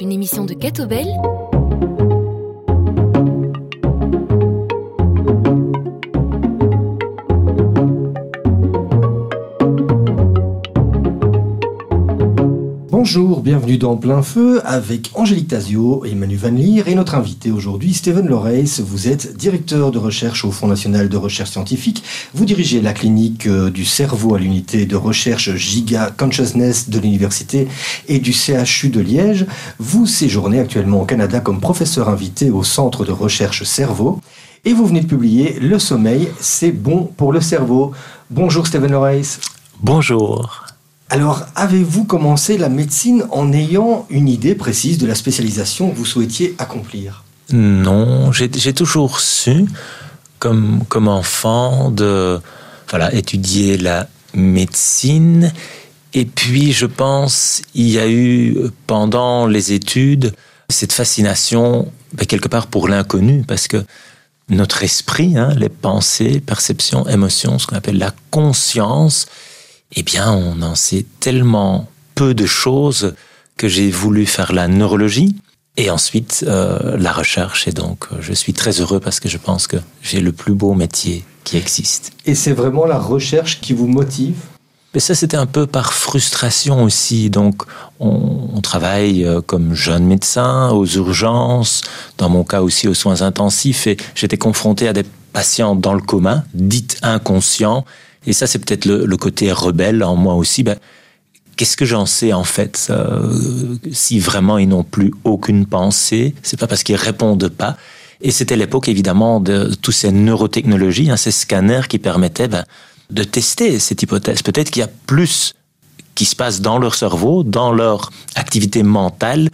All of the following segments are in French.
une émission de Catobel Bonjour, bienvenue dans Plein Feu avec Angélique Tazio et Manu Van Leer et notre invité aujourd'hui, Steven Loreis. Vous êtes directeur de recherche au Fonds national de recherche scientifique. Vous dirigez la clinique euh, du cerveau à l'unité de recherche Giga Consciousness de l'université et du CHU de Liège. Vous séjournez actuellement au Canada comme professeur invité au Centre de recherche cerveau et vous venez de publier Le sommeil, c'est bon pour le cerveau. Bonjour Steven Loreis. Bonjour. Alors, avez-vous commencé la médecine en ayant une idée précise de la spécialisation que vous souhaitiez accomplir? Non, j'ai toujours su, comme, comme enfant, de voilà, étudier la médecine. Et puis, je pense, il y a eu, pendant les études, cette fascination, ben, quelque part, pour l'inconnu, parce que notre esprit, hein, les pensées, perceptions, émotions, ce qu'on appelle la conscience, eh bien, on en sait tellement peu de choses que j'ai voulu faire la neurologie et ensuite euh, la recherche. Et donc, euh, je suis très heureux parce que je pense que j'ai le plus beau métier qui existe. Et c'est vraiment la recherche qui vous motive? Mais ça, c'était un peu par frustration aussi. Donc, on, on, travaille euh, comme jeune médecin aux urgences, dans mon cas aussi aux soins intensifs, et j'étais confronté à des patients dans le coma, dites inconscients, et ça, c'est peut-être le, côté rebelle en moi aussi. Ben, Qu'est-ce que j'en sais en fait Si vraiment ils n'ont plus aucune pensée, c'est pas parce qu'ils répondent pas. Et c'était l'époque évidemment de toutes ces neurotechnologies, hein, ces scanners qui permettaient ben, de tester cette hypothèse. Peut-être qu'il y a plus qui se passe dans leur cerveau, dans leur activité mentale,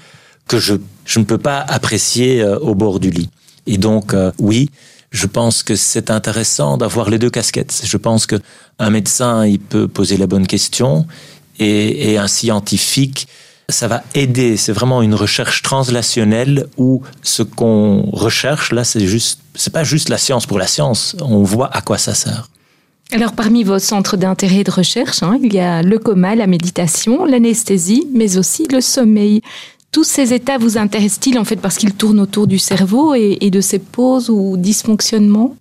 que je, je ne peux pas apprécier euh, au bord du lit. Et donc, euh, oui, je pense que c'est intéressant d'avoir les deux casquettes. Je pense que un médecin, il peut poser la bonne question et, un scientifique, ça va aider. C'est vraiment une recherche translationnelle où ce qu'on recherche là, c'est juste, c'est pas juste la science pour la science. On voit à quoi ça sert. Alors, parmi vos centres d'intérêt et de recherche, hein, il y a le coma, la méditation, l'anesthésie, mais aussi le sommeil tous ces états vous intéressent-ils en fait parce qu'ils tournent autour du cerveau et, de ses pauses ou dysfonctionnements?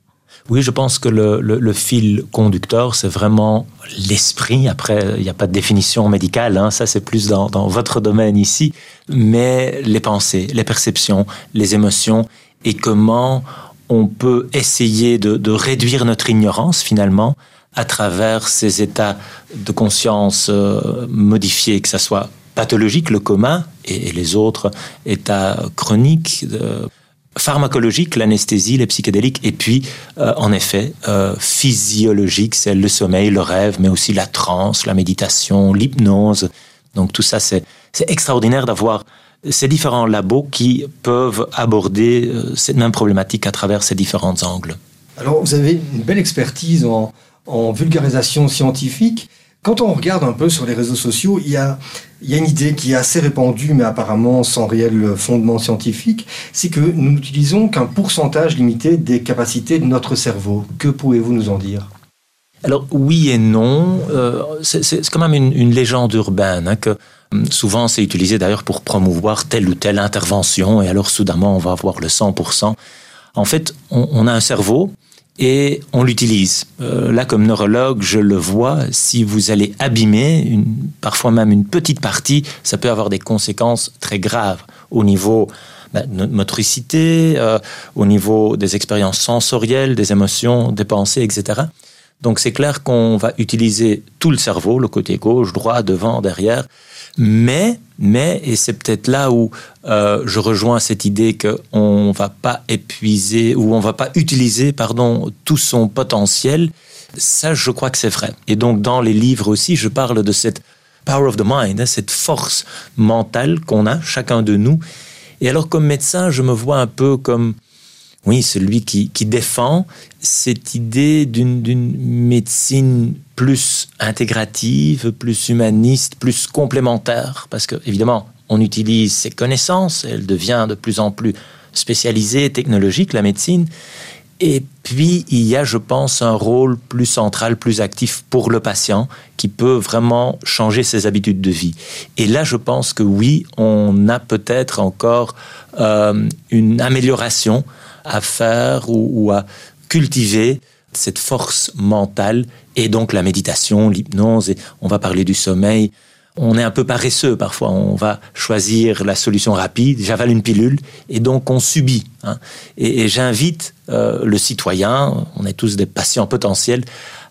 Oui, je pense que le, fil conducteur, c'est vraiment l'esprit. Après, il n'y a pas de définition médicale, hein. ça c'est plus dans, votre domaine ici, mais les pensées, les perceptions, les émotions et comment on peut essayer de réduire notre ignorance finalement à travers ces états de conscience euh, modifiés, que ce soit pathologique, le coma, et, les autres états chroniques, euh, pharmacologiques, l'anesthésie, les psychédéliques, et puis, euh, en effet, euh, physiologique, c'est le sommeil, le rêve, mais aussi la transe, la méditation, l'hypnose. Donc tout ça, c'est extraordinaire d'avoir ces différents labos qui peuvent aborder cette même problématique à travers ces différents angles. Alors, vous avez une belle expertise en vulgarisation scientifique. Quand on regarde un peu sur les réseaux sociaux, il y a, une idée qui est assez répandue, mais apparemment sans réel fondement scientifique, c'est que nous n'utilisons qu'un pourcentage limité des capacités de notre cerveau. Que pouvez-vous nous en dire? Alors oui et non, euh, c'est quand même une, légende urbaine hein, que hum, souvent c'est utilisé d'ailleurs pour promouvoir telle ou telle intervention et alors soudainement on va avoir le 100%. En fait, on a un cerveau et on l'utilise. Euh, là, comme neurologue, je le vois, si vous allez abîmer, une, parfois même une petite partie, ça peut avoir des conséquences très graves au niveau ben, de notre motricité, euh, au niveau des expériences sensorielles, des émotions, des pensées, etc. Donc c'est clair qu'on va utiliser tout le cerveau, le côté gauche, droit, devant, derrière, mais, mais, et c'est peut-être là où euh, je rejoins cette idée qu'on ne va pas épuiser ou on va pas utiliser, pardon, tout son potentiel. Ça, je crois que c'est vrai. Et donc, dans les livres aussi, je parle de cette power of the mind, hein, cette force mentale qu'on a, chacun de nous. Et alors, comme médecin, je me vois un peu comme oui, celui qui défend cette idée d'une médecine plus intégrative, plus humaniste, plus complémentaire, parce que évidemment, on utilise ses connaissances, elle devient de plus en plus spécialisée, technologique, la médecine, Et puis, il y a, je pense, un rôle plus central, plus actif pour le patient qui peut vraiment changer ses habitudes de vie. Et là, je pense que oui, on a peut-être encore euh, une amélioration à faire ou, à cultiver cette force mentale et donc la méditation, l'hypnose, et on va parler du sommeil. On est un peu paresseux parfois, on va choisir la solution rapide, j'avale une pilule, et donc on subit. Hein. Et, j'invite euh, le citoyen, on est tous des patients potentiels,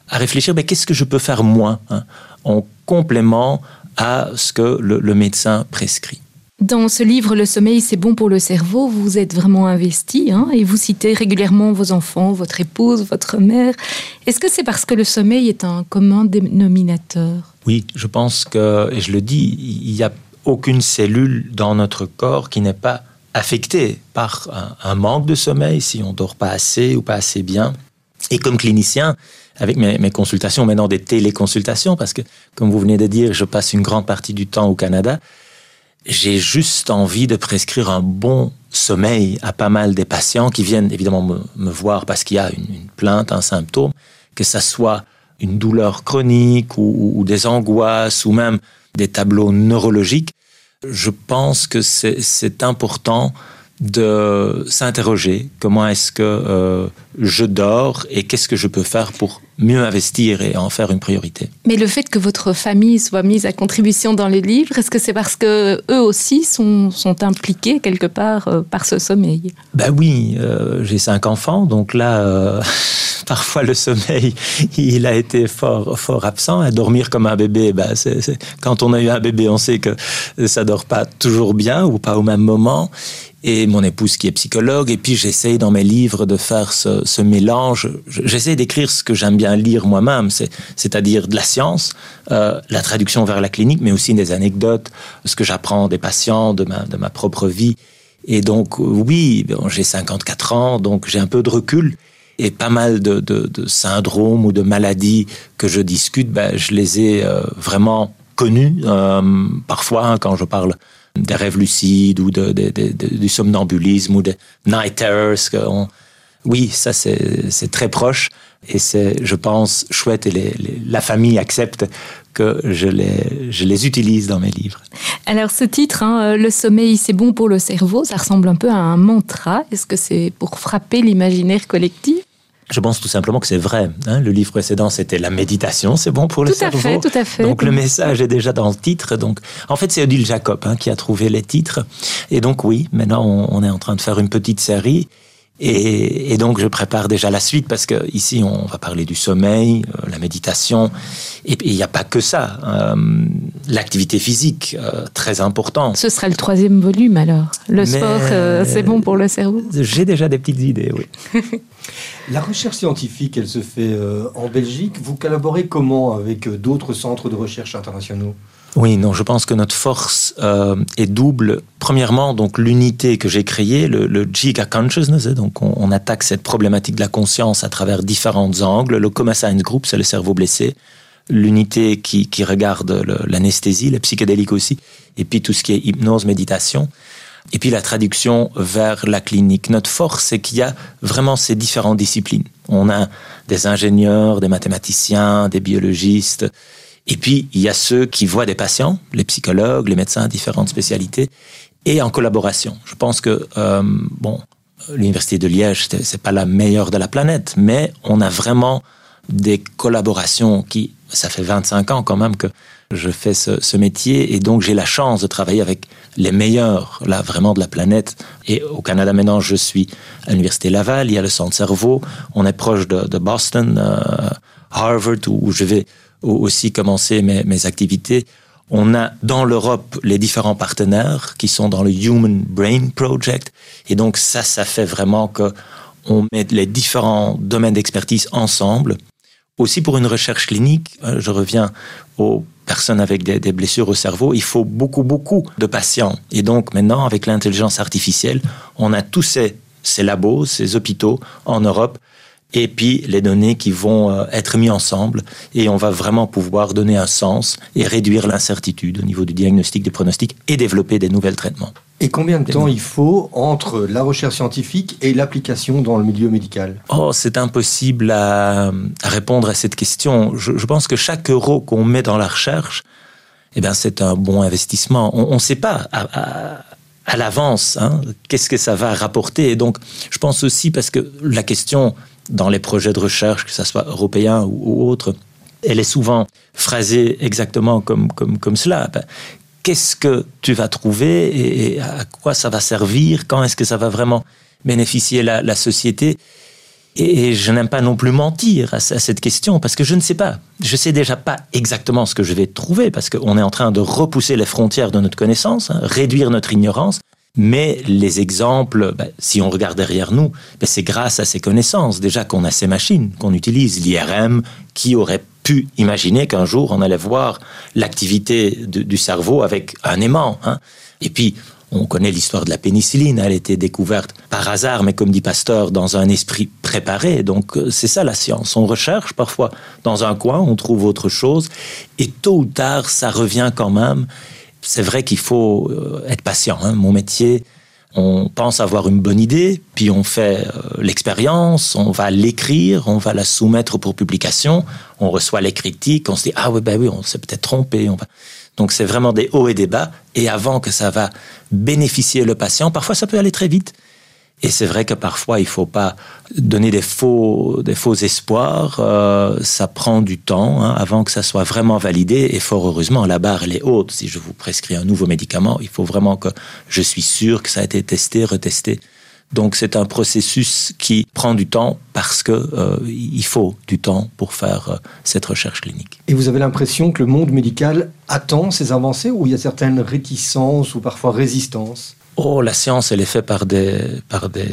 à réfléchir, mais qu'est-ce que je peux faire moi, hein, en complément à ce que le médecin prescrit. Dans ce livre, Le sommeil, c'est bon pour le cerveau, vous êtes vraiment investi hein, et vous citez régulièrement vos enfants, votre épouse, votre mère. Est-ce que c'est parce que le sommeil est un commun dénominateur? Oui, je pense que, et je le dis, il n'y a aucune cellule dans notre corps qui n'est pas affectée par un, manque de sommeil, si on dort pas assez ou pas assez bien. Et comme clinicien, avec mes, mes, consultations, maintenant des téléconsultations, parce que, comme vous venez de dire, je passe une grande partie du temps au Canada, j'ai juste envie de prescrire un bon sommeil à pas mal des patients qui viennent évidemment me, voir parce qu'il y a une, plainte, un symptôme, que ça soit une douleur chronique ou, des angoisses ou même des tableaux neurologiques. Je pense que c'est important de s'interroger comment est-ce que euh, je dors et qu'est-ce que je peux faire pour mieux investir et en faire une priorité. Mais le fait que votre famille soit mise à contribution dans les livres, est-ce que c'est parce que eux aussi sont, sont impliqués quelque part euh, par ce sommeil? Ben oui, euh, j'ai cinq enfants, donc là, parfois le sommeil, il a été fort, fort absent. À dormir comme un bébé, ben c'est, quand on a eu un bébé, on sait que ça dort pas toujours bien ou pas au même moment et mon épouse qui est psychologue. Et puis j'essaye dans mes livres de faire ce, mélange. J'essaie d'écrire ce que j'aime bien lire moi-même, c'est-à-dire de la science, euh, la traduction vers la clinique, mais aussi des anecdotes, ce que j'apprends des patients, de ma, de ma propre vie. Et donc oui, j'ai 54 ans, donc j'ai un peu de recul. Et pas mal de, de, de, syndromes ou de maladies que je discute, ben, je les ai euh, vraiment connus. Euh, parfois, hein, quand je parle des rêves lucides ou de, du somnambulisme ou des night terrors. Oui, ça c'est très proche et c'est, je pense, chouette et la famille accepte que je les, je les utilise dans mes livres. Alors ce titre, hein, Le sommeil c'est bon pour le cerveau, ça ressemble un peu à un mantra. Est-ce que c'est pour frapper l'imaginaire collectif? Je pense tout simplement que c'est vrai. Hein. Le livre précédent, c'était la méditation, c'est bon pour le cerveau. Tout à fait, tout à fait. Donc le message est déjà dans le titre. Donc, en fait, c'est Odile Jacob hein, qui a trouvé les titres. Et donc oui, maintenant, on, est en train de faire une petite série. Et, donc, je prépare déjà la suite parce que ici, on va parler du sommeil, euh, la méditation. Et il n'y a pas que ça. Euh, l'activité physique, euh, très important. Ce sera le troisième volume alors. Le sport, c'est bon pour le cerveau J'ai déjà des petites idées, oui. La recherche scientifique, elle se fait euh, en Belgique. Vous collaborez comment avec d'autres centres de recherche internationaux? Oui, non, je pense que notre force euh, est double. Premièrement, donc l'unité que j'ai créée, le, Giga Consciousness, hein, donc on, attaque cette problématique de la conscience à travers différents angles. Le Coma Science Group, c'est le cerveau blessé. L'unité qui, qui regarde l'anesthésie, le psychédélique aussi, et puis tout ce qui est hypnose, méditation et puis la traduction vers la clinique. Notre force, c'est qu'il y a vraiment ces différentes disciplines. On a des ingénieurs, des mathématiciens, des biologistes, et puis il y a ceux qui voient des patients, les psychologues, les médecins, différentes spécialités, et en collaboration. Je pense que euh, bon, l'université de Liège, c'est pas la meilleure de la planète, mais on a vraiment des collaborations qui, ça fait 25 ans quand même que je fais ce, métier et donc j'ai la chance de travailler avec les meilleurs, là, vraiment de la planète. Et au Canada, maintenant, je suis à l'Université Laval, il y a le Centre Cerveau, on est proche de, Boston, euh, Harvard, où, je vais aussi commencer mes, activités. On a dans l'Europe les différents partenaires qui sont dans le Human Brain Project. Et donc ça, ça fait vraiment que on met les différents domaines d'expertise ensemble. Aussi pour une recherche clinique, euh, je reviens aux personnes avec des, blessures au cerveau, il faut beaucoup, beaucoup de patients. Et donc maintenant, avec l'intelligence artificielle, on a tous ces labos, ces hôpitaux en Europe et puis les données qui vont euh, être mises ensemble et on va vraiment pouvoir donner un sens et réduire l'incertitude au niveau du diagnostic, du pronostic et développer des nouvelles traitements. Et combien de temps il faut entre la recherche scientifique et l'application dans le milieu médical? Oh, c'est impossible à, répondre à cette question. Je, pense que chaque euro qu'on met dans la recherche, eh bien, c'est un bon investissement. On ne sait pas à, à l'avance hein, qu'est-ce que ça va rapporter. Et donc, je pense aussi parce que la question dans les projets de recherche, que ce soit européen ou, autre, elle est souvent phrasée exactement comme, comme, comme cela. Ben, qu'est-ce que tu vas trouver et à quoi ça va servir? Quand est-ce que ça va vraiment bénéficier la, la société? Et je n'aime pas non plus mentir à, cette question parce que je ne sais pas. Je sais déjà pas exactement ce que je vais trouver parce qu'on est en train de repousser les frontières de notre connaissance, hein, réduire notre ignorance. Mais les exemples, ben, si on regarde derrière nous, ben, c'est grâce à ces connaissances déjà qu'on a ces machines, qu'on utilise, l'IRM, qui aurait pu imaginer qu'un jour on allait voir l'activité du cerveau avec un aimant. Hein. Et puis, on connaît l'histoire de la pénicilline, elle a été découverte par hasard, mais comme dit Pasteur, dans un esprit préparé. Donc euh, c'est ça la science. On recherche parfois dans un coin, on trouve autre chose, et tôt ou tard, ça revient quand même c'est vrai qu'il faut euh, être patient. Hein. Mon métier, on pense avoir une bonne idée, puis on fait euh, l'expérience, on va l'écrire, on va la soumettre pour publication, on reçoit les critiques, on se dit ah oui ben oui, on s'est peut-être trompé. Donc c'est vraiment des hauts et des bas. Et avant que ça va bénéficier le patient, parfois ça peut aller très vite. Et c'est vrai que parfois, il ne faut pas donner des faux, des faux espoirs. Euh, ça prend du temps hein, avant que ça soit vraiment validé. Et fort heureusement, la barre, elle est haute. Si je vous prescris un nouveau médicament, il faut vraiment que je suis sûr que ça a été testé, retesté. Donc c'est un processus qui prend du temps parce que euh, il faut du temps pour faire euh, cette recherche clinique. Et vous avez l'impression que le monde médical attend ces avancées ou il y a certaines réticences ou parfois résistances? Oh, la science, elle est faite par des, par des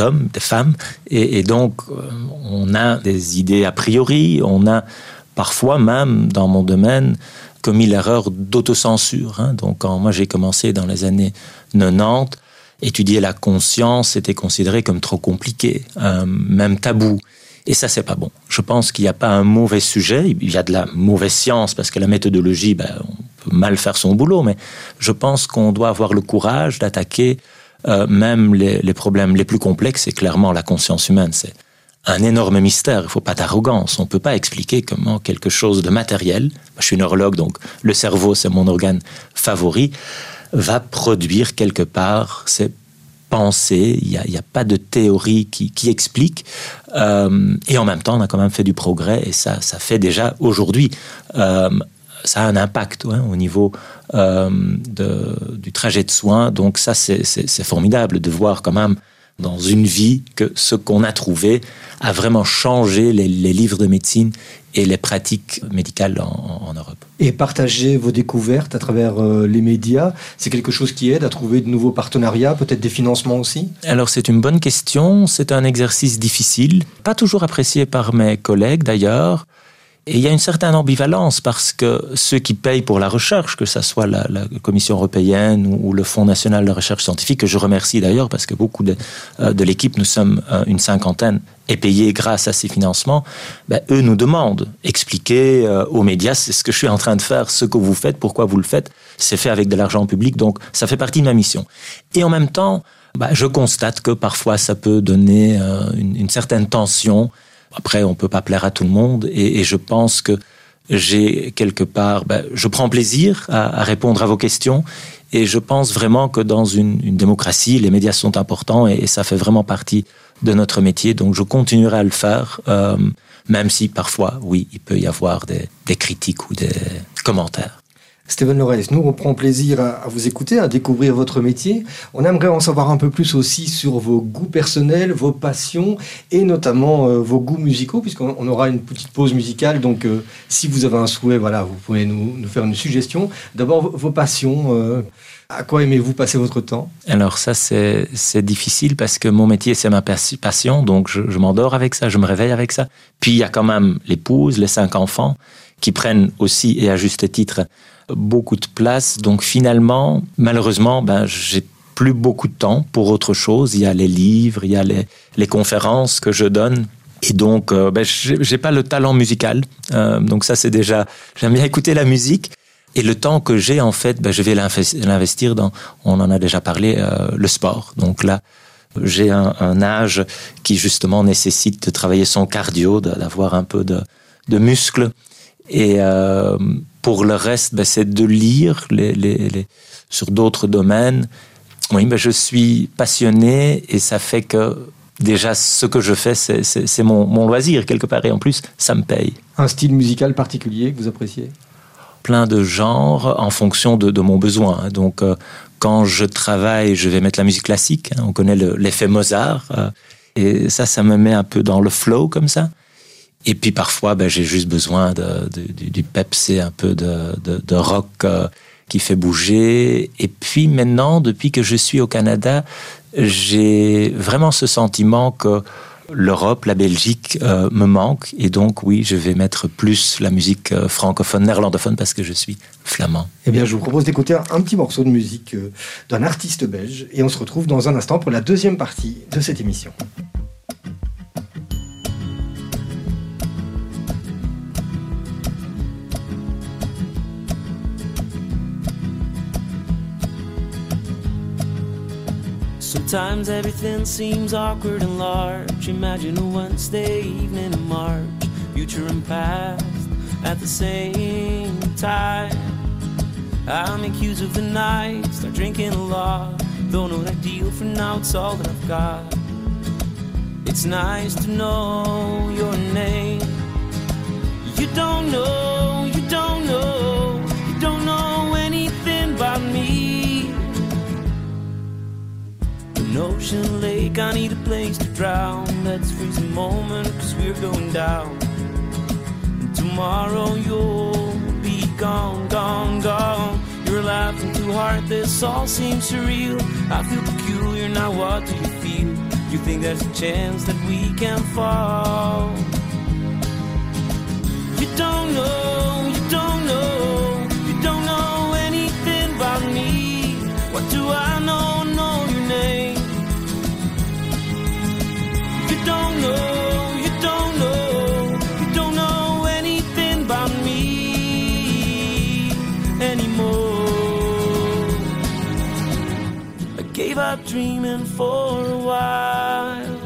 hommes, des femmes, et, donc euh, on a des idées a priori, on a parfois même dans mon domaine commis l'erreur d'autocensure. Hein. Donc quand moi j'ai commencé dans les années 90, étudier la conscience était considéré comme trop compliqué, même tabou. Et ça, c'est pas bon. Je pense qu'il n'y a pas un mauvais sujet. Il y a de la mauvaise science parce que la méthodologie, ben, mal faire son boulot, mais je pense qu'on doit avoir le courage d'attaquer euh, même les, problèmes les plus complexes. Et clairement, la conscience humaine, c'est un énorme mystère. Il ne faut pas d'arrogance. On ne peut pas expliquer comment quelque chose de matériel, je suis neurologue, donc le cerveau, c'est mon organe favori, va produire quelque part ces pensées. Il n'y a, pas de théorie qui, explique. Euh, et en même temps, on a quand même fait du progrès et ça, ça fait déjà aujourd'hui euh, ça a un impact au niveau euh, du trajet de soins. Donc ça, c'est formidable de voir quand même dans une vie que ce qu'on a trouvé a vraiment changé les, livres de médecine et les pratiques médicales en, Europe. Et partager vos découvertes à travers euh, les médias, c'est quelque chose qui aide à trouver de nouveaux partenariats, peut-être des financements aussi? Alors c'est une bonne question, c'est un exercice difficile, pas toujours apprécié par mes collègues d'ailleurs. Et il y a une certaine ambivalence parce que ceux qui payent pour la recherche, que ce soit la, Commission européenne ou, le Fonds national de recherche scientifique, que je remercie d'ailleurs parce que beaucoup de, euh, de l'équipe, nous sommes euh, une cinquantaine, est payée grâce à ces financements, ben, eux nous demandent, expliquer euh, aux médias, c'est ce que je suis en train de faire, ce que vous faites, pourquoi vous le faites, c'est fait avec de l'argent public, donc ça fait partie de ma mission. Et en même temps, ben, je constate que parfois ça peut donner une, une certaine tension après, on peut pas plaire à tout le monde, et, je pense que j'ai quelque part, ben, je prends plaisir à, répondre à vos questions, et je pense vraiment que dans une, démocratie, les médias sont importants et, ça fait vraiment partie de notre métier. Donc, je continuerai à le faire, euh, même si parfois, oui, il peut y avoir des critiques ou des commentaires. Stéphane Lorès, nous, on prend plaisir à, vous écouter, à découvrir votre métier. On aimerait en savoir un peu plus aussi sur vos goûts personnels, vos passions et notamment euh, vos goûts musicaux, puisqu'on aura une petite pause musicale. Donc, euh, si vous avez un souhait, voilà, vous pouvez nous, faire une suggestion. D'abord, vos passions. Euh, à quoi aimez-vous passer votre temps? Alors ça, c'est difficile parce que mon métier, c'est ma passion. Donc, je, je m'endors avec ça, je me réveille avec ça. Puis, il y a quand même l'épouse, les cinq enfants qui prennent aussi, et à juste titre, beaucoup de place. Donc finalement, malheureusement, ben, j'ai plus beaucoup de temps pour autre chose. Il y a les livres, il y a les, conférences que je donne. Et donc, euh, ben, j'ai pas le talent musical. Euh, donc ça, c'est déjà... J'aime bien écouter la musique. Et le temps que j'ai, en fait, ben, je vais l'investir dans, on en a déjà parlé, euh, le sport. Donc là, j'ai un, âge qui justement nécessite de travailler son cardio, d'avoir un peu de, de muscles. Et euh, pour le reste, ben, c'est de lire les, les, les sur d'autres domaines. Oui, ben, je suis passionné et ça fait que déjà ce que je fais, c'est mon, mon, loisir quelque part et en plus, ça me paye. Un style musical particulier que vous appréciez? Plein de genres en fonction de, de mon besoin. Donc, euh, quand je travaille, je vais mettre la musique classique. Hein, on connaît l'effet Mozart. Euh, et ça, ça me met un peu dans le flow comme ça. Et puis parfois, ben, j'ai juste besoin de, de, du Pepsi, un peu de, de rock euh, qui fait bouger. Et puis maintenant, depuis que je suis au Canada, j'ai vraiment ce sentiment que l'Europe, la Belgique euh, me manque. Et donc, oui, je vais mettre plus la musique euh, francophone, néerlandophone, parce que je suis flamand. Eh bien, je vous propose d'écouter un, petit morceau de musique d'un artiste belge. Et on se retrouve dans un instant pour la deuxième partie de cette émission. Sometimes everything seems awkward and large. Imagine a Wednesday evening in March, future and past at the same time. I make use of the night, start drinking a lot. Don't know what I deal for now, it's all that I've got. It's nice to know your name. You don't know, An ocean lake, I need a place to drown. Let's freeze a moment, cause we're going down. And tomorrow you'll be gone, gone, gone. You're laughing too hard, this all seems surreal. I feel peculiar, now what do you feel? You think there's a chance that we can fall? You don't know, you don't know, dreaming for a while.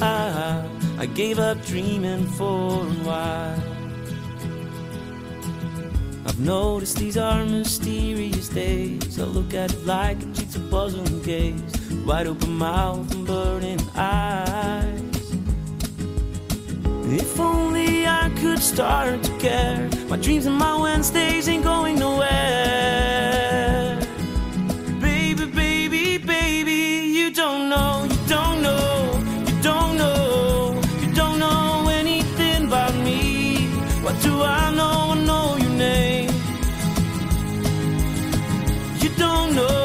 I, gave up dreaming for why. I gave up dreaming for a while. I've noticed these are mysterious days. I look at it like a jigsaw puzzle and gaze. Wide open mouth and burning eyes. If only I could start to care. My dreams and my Wednesdays ain't going nowhere. Baby, baby, baby, you don't know, you don't know, you don't know, you don't know anything about me. What do I know? I know your name. You don't know,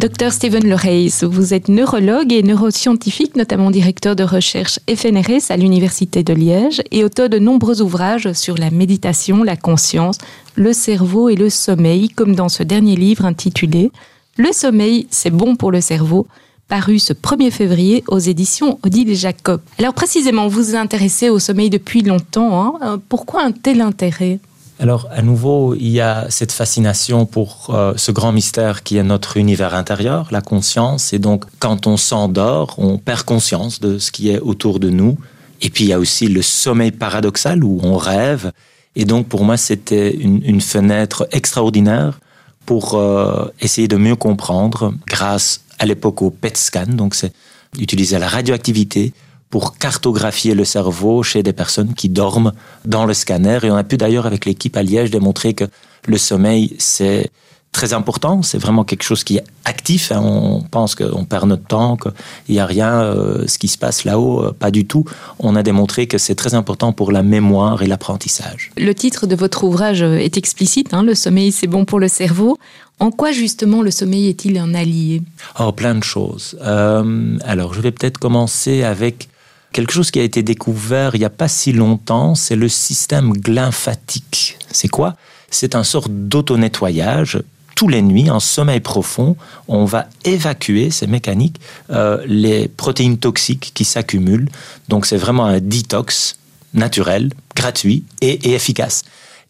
Docteur Steven Lereys, vous êtes neurologue et neuroscientifique, notamment directeur de recherche FNRS à l'Université de Liège et auteur de nombreux ouvrages sur la méditation, la conscience, le cerveau et le sommeil, comme dans ce dernier livre intitulé Le sommeil, c'est bon pour le cerveau, paru ce 1er février aux éditions Odile Jacob. Alors précisément, vous vous intéressez au sommeil depuis longtemps. Hein Pourquoi un tel intérêt? Alors, à nouveau, il y a cette fascination pour euh, ce grand mystère qui est notre univers intérieur, la conscience. Et donc, quand on s'endort, on perd conscience de ce qui est autour de nous. Et puis, il y a aussi le sommeil paradoxal où on rêve. Et donc, pour moi, c'était une, fenêtre extraordinaire pour euh, essayer de mieux comprendre, grâce à l'époque au PET scan, donc c'est utiliser la radioactivité pour cartographier le cerveau chez des personnes qui dorment dans le scanner. Et on a pu d'ailleurs avec l'équipe à Liège démontrer que le sommeil, c'est très important. C'est vraiment quelque chose qui est actif. Hein. On pense qu'on perd notre temps, qu'il n'y a rien, euh, ce qui se passe là-haut, euh, pas du tout. On a démontré que c'est très important pour la mémoire et l'apprentissage. Le titre de votre ouvrage est explicite. Hein. le sommeil, c'est bon pour le cerveau. En quoi justement le sommeil est-il un allié? Oh, plein de choses. Euh, alors, je vais peut-être commencer avec quelque chose qui a été découvert il n'y a pas si longtemps. C'est le système glymphatique. C'est quoi? C'est un sort d'auto-nettoyage tous les nuits, en sommeil profond, on va évacuer, c'est mécanique, euh, les protéines toxiques qui s'accumulent. Donc c'est vraiment un détox naturel, gratuit et, efficace.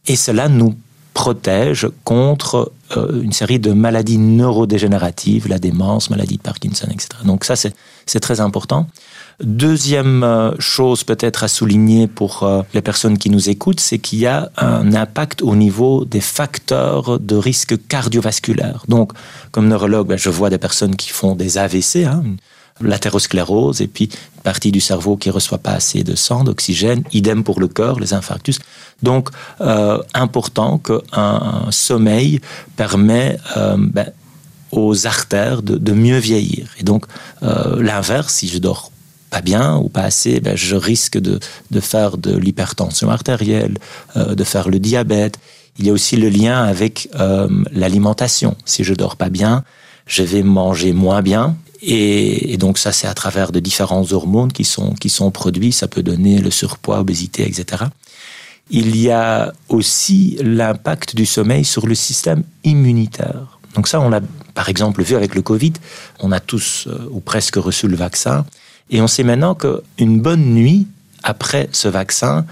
Et cela nous protège contre euh, une série de maladies neurodégénératives, la démence, maladie de Parkinson, etc. Donc ça, c'est très important. Deuxième euh, chose peut-être à souligner pour euh, les personnes qui nous écoutent, c'est qu'il y a un impact au niveau des facteurs de risque cardiovasculaire. Donc, comme neurologue, ben, je vois des personnes qui font des AVC, hein, l'athérosclérose, et puis une partie du cerveau qui ne reçoit pas assez de sang, d'oxygène, idem pour le cœur, les infarctus. Donc, euh, important qu'un sommeil permet ben, aux artères de, de, mieux vieillir. Et donc, l'inverse, si je dors pas bien ou pas assez, ben, je risque de, de faire de l'hypertension artérielle, euh, de faire le diabète. Il y a aussi le lien avec euh, l'alimentation. Si je dors pas bien, je vais manger moins bien. Et, donc ça, c'est à travers de différents hormones qui sont, qui sont produits. Ça peut donner le surpoids, obésité, etc. Il y a aussi l'impact du sommeil sur le système immunitaire. Donc ça, on l'a par exemple vu avec le Covid. On a tous euh, ou presque reçu le vaccin. Et on sait maintenant qu'une bonne nuit après ce vaccin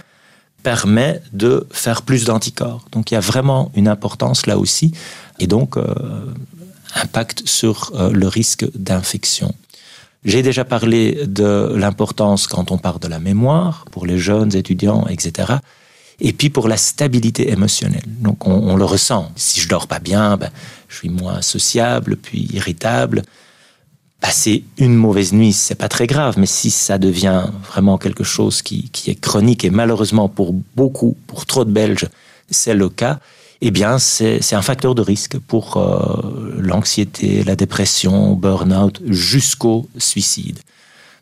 permet de faire plus d'anticorps. Donc il y a vraiment une importance là aussi, et donc euh, impact sur euh, le risque d'infection. J'ai déjà parlé de l'importance quand on parle de la mémoire pour les jeunes étudiants, etc. Et puis pour la stabilité émotionnelle. Donc on, le ressent. Si je dors pas bien, ben, je suis moins sociable, puis irritable passer une mauvaise nuit, c'est pas très grave, mais si ça devient vraiment quelque chose qui, qui, est chronique et malheureusement pour beaucoup, pour trop de Belges, c'est le cas, eh bien c'est un facteur de risque pour euh, l'anxiété, la dépression, burn-out, jusqu'au suicide.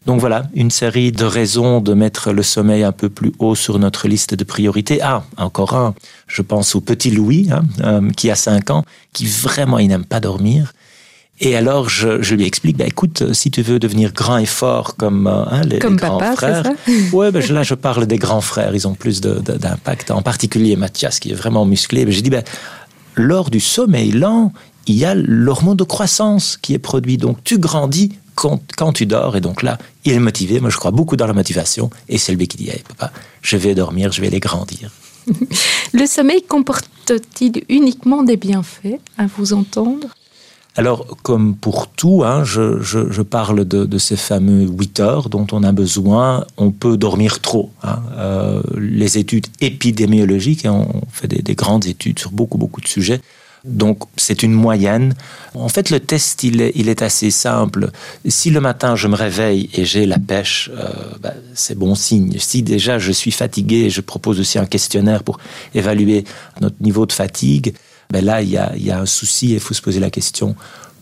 Donc voilà, une série de raisons de mettre le sommeil un peu plus haut sur notre liste de priorités. Ah, encore un, je pense au petit Louis, hein, euh, qui a 5 ans, qui vraiment, il n'aime pas dormir. Et alors, je, je, lui explique, bah, écoute, si tu veux devenir grand et fort comme euh, hein, les, comme grands papa, frères, ouais, ben, là, je parle des grands frères, ils ont plus d'impact. En particulier Mathias, qui est vraiment musclé. J'ai dit, ben, lors du sommeil lent, il y a l'hormone de croissance qui est produit. Donc, tu grandis quand, quand, tu dors. Et donc là, il est motivé. Moi, je crois beaucoup dans la motivation. Et c'est lui qui dit, hey, papa, je vais dormir, je vais les grandir. Le sommeil comporte-t-il uniquement des bienfaits, à vous entendre? Alors, comme pour tout, hein, je, je, je, parle de, de, ces fameux 8 heures dont on a besoin. On peut dormir trop. Hein. Euh, les études épidémiologiques, et on fait des, des, grandes études sur beaucoup, beaucoup de sujets. Donc, c'est une moyenne. En fait, le test, il est, il est, assez simple. Si le matin, je me réveille et j'ai la pêche, euh, bah, c'est bon signe. Si déjà, je suis fatigué, je propose aussi un questionnaire pour évaluer notre niveau de fatigue ben là, il y a, un souci et il faut se poser la question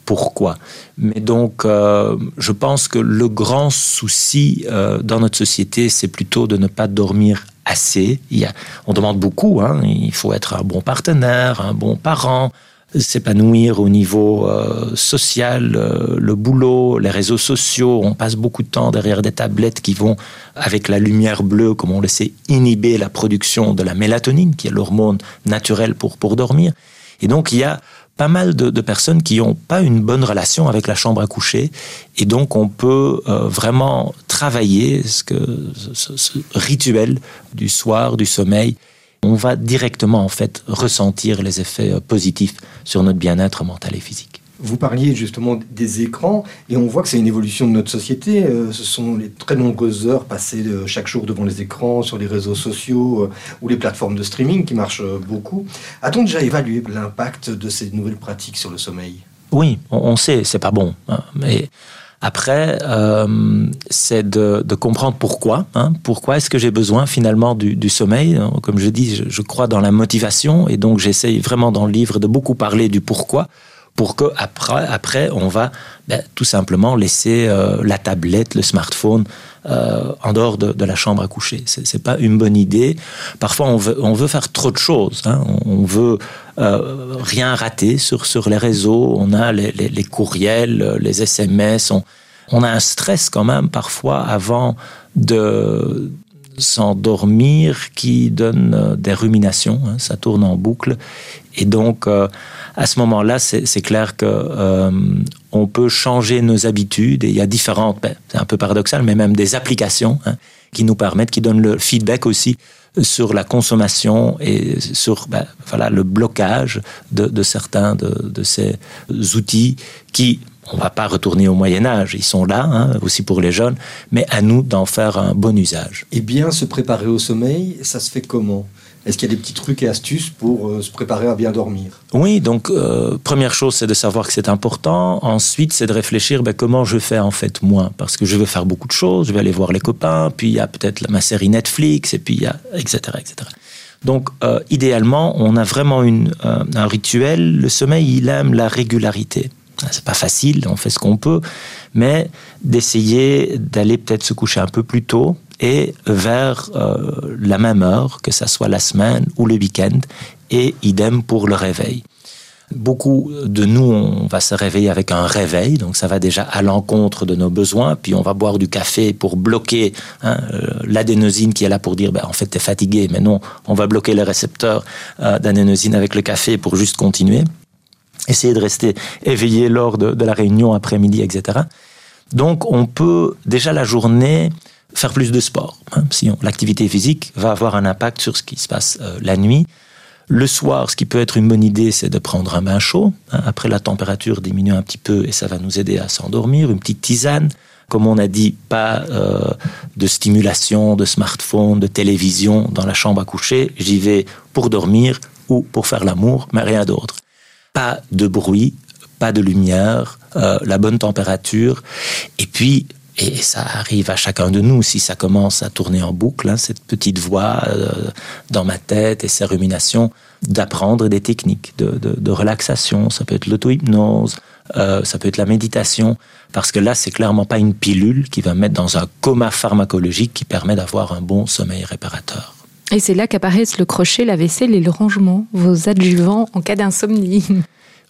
pourquoi? Mais donc, euh, je pense que le grand souci euh, dans notre société, c'est plutôt de ne pas dormir assez. Y a, on demande beaucoup, hein, il faut être un bon partenaire, un bon parent, s'épanouir au niveau euh, social, le boulot, les réseaux sociaux. On passe beaucoup de temps derrière des tablettes qui vont, avec la lumière bleue, comme on le sait, inhiber la production de la mélatonine, qui est l'hormone naturelle pour dormir. Et donc, il y a pas mal de, personnes qui n'ont pas une bonne relation avec la chambre à coucher. Et donc, on peut euh, vraiment travailler ce, ce, rituel du soir, du sommeil. On va directement, en fait, ressentir les effets euh, positifs sur notre bien-être mental et physique. Vous parliez justement des écrans et on voit que c'est une évolution de notre société. Euh, ce sont les très nombreuses heures passées euh, chaque jour devant les écrans, sur les réseaux sociaux ou les plateformes de streaming qui marchent beaucoup. A-t-on déjà évalué l'impact de ces nouvelles pratiques sur le sommeil? Oui, on sait, c'est pas bon. Hein, mais Après, euh, c'est de, comprendre pourquoi. Hein, pourquoi est-ce que j'ai besoin finalement du, du, sommeil? Comme je dis, je, je, crois dans la motivation et donc j'essaye vraiment dans le livre de beaucoup parler du pourquoi pour que après, on va ben, tout simplement laisser euh, la tablette, le smartphone euh, en dehors de, la chambre à coucher. C'est, c'est pas une bonne idée. Parfois, on veut, faire trop de choses. Hein. On veut euh, rien rater sur, les réseaux. On a les, courriels, les SMS. On, a un stress quand même parfois avant de s'endormir qui donne des ruminations. Hein. Ça tourne en boucle. Et donc, à ce moment-là, c'est clair que euh, on peut changer nos habitudes. Et il y a différentes, ben, c'est un peu paradoxal, mais même des applications hein, qui nous permettent, qui donnent le feedback aussi sur la consommation et sur ben, voilà, le blocage de, de certains de, de, ces outils qui, on va pas retourner au Moyen Âge, ils sont là hein, aussi pour les jeunes, mais à nous d'en faire un bon usage. Et bien se préparer au sommeil, ça se fait comment? Est-ce qu'il y a des petits trucs et astuces pour euh, se préparer à bien dormir? Oui, donc euh, première chose, c'est de savoir que c'est important. Ensuite, c'est de réfléchir ben, comment je fais en fait moi, parce que je veux faire beaucoup de choses. Je vais aller voir les copains, puis il y a peut-être ma série Netflix, et puis il y a etc. etc. Donc, euh, idéalement, on a vraiment un rituel. Le sommeil, il aime la régularité. C'est pas facile, on fait ce qu'on peut, mais d'essayer d'aller peut-être se coucher un peu plus tôt et vers euh, la même heure, que ce soit la semaine ou le week-end, et idem pour le réveil. Beaucoup de nous, on va se réveiller avec un réveil, donc ça va déjà à l'encontre de nos besoins, puis on va boire du café pour bloquer hein, euh, l'adénosine qui est là pour dire, ben, en fait, tu es fatigué, mais non, on va bloquer les récepteurs euh, d'adénosine avec le café pour juste continuer. Essayer de rester éveillé lors de, de la réunion après-midi, etc. Donc, on peut déjà la journée faire plus de sport. Hein, l'activité physique va avoir un impact sur ce qui se passe euh, la nuit. Le soir, ce qui peut être une bonne idée, c'est de prendre un bain chaud. Hein, après, la température diminue un petit peu et ça va nous aider à s'endormir. Une petite tisane. Comme on a dit, pas euh, de stimulation, de smartphone, de télévision dans la chambre à coucher. J'y vais pour dormir ou pour faire l'amour, mais rien d'autre. Pas de bruit, pas de lumière, euh, la bonne température. Et puis, et ça arrive à chacun de nous si ça commence à tourner en boucle, hein, cette petite voix euh, dans ma tête et ces ruminations, d'apprendre des techniques de, relaxation. Ça peut être l'auto-hypnose, euh, ça peut être la méditation, parce que là, c'est clairement pas une pilule qui va mettre dans un coma pharmacologique qui permet d'avoir un bon sommeil réparateur. Et c'est là qu'apparaissent le crochet, la vaisselle et le rangement, vos adjuvants en cas d'insomnie.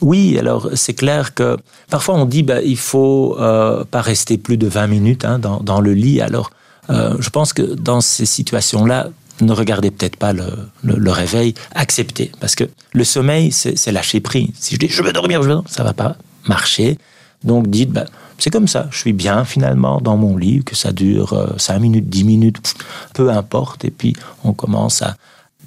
Oui, alors c'est clair que parfois on dit bah, il faut euh, pas rester plus de 20 minutes hein, dans, le lit. Alors euh, je pense que dans ces situations-là, ne regardez peut-être pas le, réveil, acceptez. Parce que le sommeil, c'est lâcher prise. Si je dis je veux dormir, je veux ça va pas marcher. Donc dites, bah, c'est comme ça, je suis bien finalement dans mon lit, que ça dure euh, 5 minutes, 10 minutes, peu importe. Et puis on commence à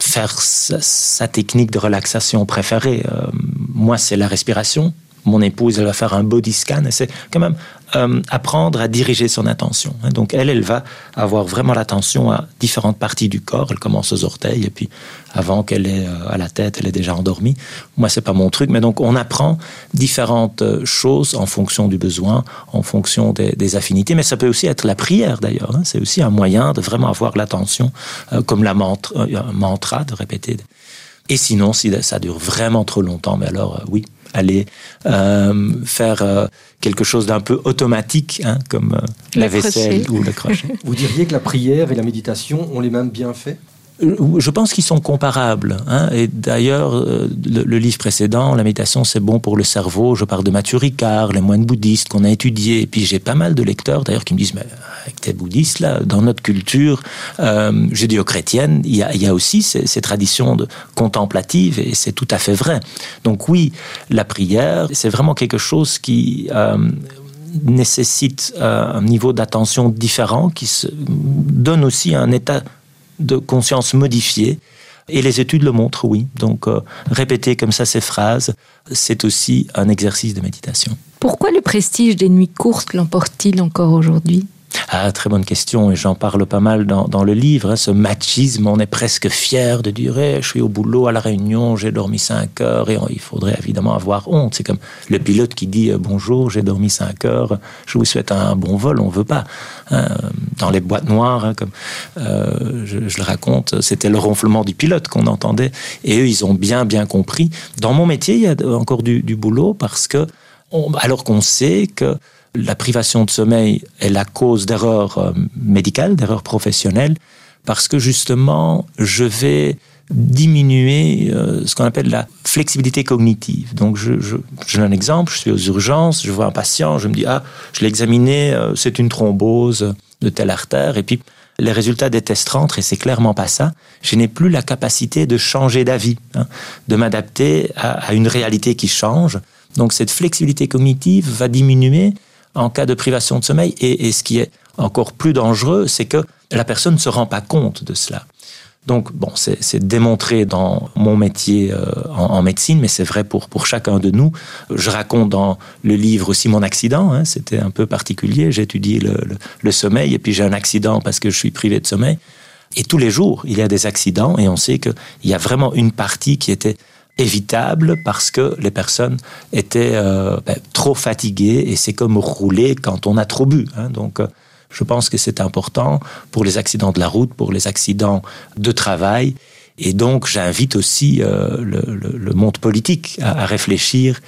faire sa, technique de relaxation préférée. Euh, moi, c'est la respiration. Mon épouse, elle va faire un body scan. C'est quand même euh, apprendre à diriger son attention. Donc, elle, elle va avoir vraiment l'attention à différentes parties du corps. Elle commence aux orteils et puis avant qu'elle ait euh, à la tête, elle est déjà endormie. Moi, c'est pas mon truc, mais donc on apprend différentes euh, choses en fonction du besoin, en fonction des, affinités. Mais ça peut aussi être la prière d'ailleurs. Hein. C'est aussi un moyen de vraiment avoir l'attention, comme la mantra de répéter. Et sinon, si ça dure vraiment trop longtemps, mais alors oui, aller euh, faire euh, quelque chose d'un peu automatique, hein, comme euh, la vaisselle crochet. ou le crochet. Vous diriez que la prière et la méditation ont les mêmes bienfaits? Je pense qu'ils sont comparables. Hein. Et d'ailleurs, le, le, livre précédent, La méditation, c'est bon pour le cerveau. Je parle de Mathieu Ricard, les moines bouddhistes qu'on a étudiés. Et puis j'ai pas mal de lecteurs d'ailleurs qui me disent, mais avec tes bouddhistes, là, dans notre culture euh, judéo-chrétienne, il y a, il y a aussi ces, traditions contemplatives et c'est tout à fait vrai. Donc oui, la prière, c'est vraiment quelque chose qui... Euh, nécessite euh, un niveau d'attention différent qui se donne aussi un état de conscience modifiée. Et les études le montrent, oui. Donc, euh, répéter comme ça ces phrases, c'est aussi un exercice de méditation. Pourquoi le prestige des nuits courtes l'emporte-t-il encore aujourd'hui? Ah, très bonne question, et j'en parle pas mal dans, dans le livre. Hein, ce machisme, on est presque fier de dire eh, je suis au boulot à la Réunion, j'ai dormi 5 heures, et il faudrait évidemment avoir honte. C'est comme le pilote qui dit euh, bonjour, j'ai dormi 5 heures, je vous souhaite un bon vol, on veut pas. Hein, dans les boîtes noires, hein, comme euh, je, je, le raconte, c'était le ronflement du pilote qu'on entendait, et eux, ils ont bien, bien compris. Dans mon métier, il y a encore du, du boulot parce que, on, alors qu'on sait que la privation de sommeil est la cause d'erreurs euh, médicales, d'erreurs professionnelles, parce que justement, je vais diminuer euh, ce qu'on appelle la flexibilité cognitive. Donc, je, donne un exemple, je suis aux urgences, je vois un patient, je me dis, ah, je l'ai examiné, euh, c'est une thrombose de telle artère, et puis les résultats des tests rentrent, et c'est clairement pas ça. Je n'ai plus la capacité de changer d'avis, hein, de m'adapter à une réalité qui change. Donc, cette flexibilité cognitive va diminuer en cas de privation de sommeil. Et, ce qui est encore plus dangereux, c'est que la personne ne se rend pas compte de cela. Donc, bon, c'est démontré dans mon métier euh, en, médecine, mais c'est vrai pour, pour chacun de nous. Je raconte dans le livre aussi mon accident. Hein, C'était un peu particulier. Le, le, le, sommeil et puis j'ai un accident parce que je suis privé de sommeil. Et tous les jours, il y a des accidents et on sait qu'il y a vraiment une partie qui était évitable parce que les personnes étaient euh, ben, trop fatiguées et c'est comme rouler quand on a trop bu. Hein, donc, euh, je pense que c'est important pour les accidents de la route, pour les accidents de travail. Et donc, j'invite aussi euh, le, le, le, monde politique à, à réfléchir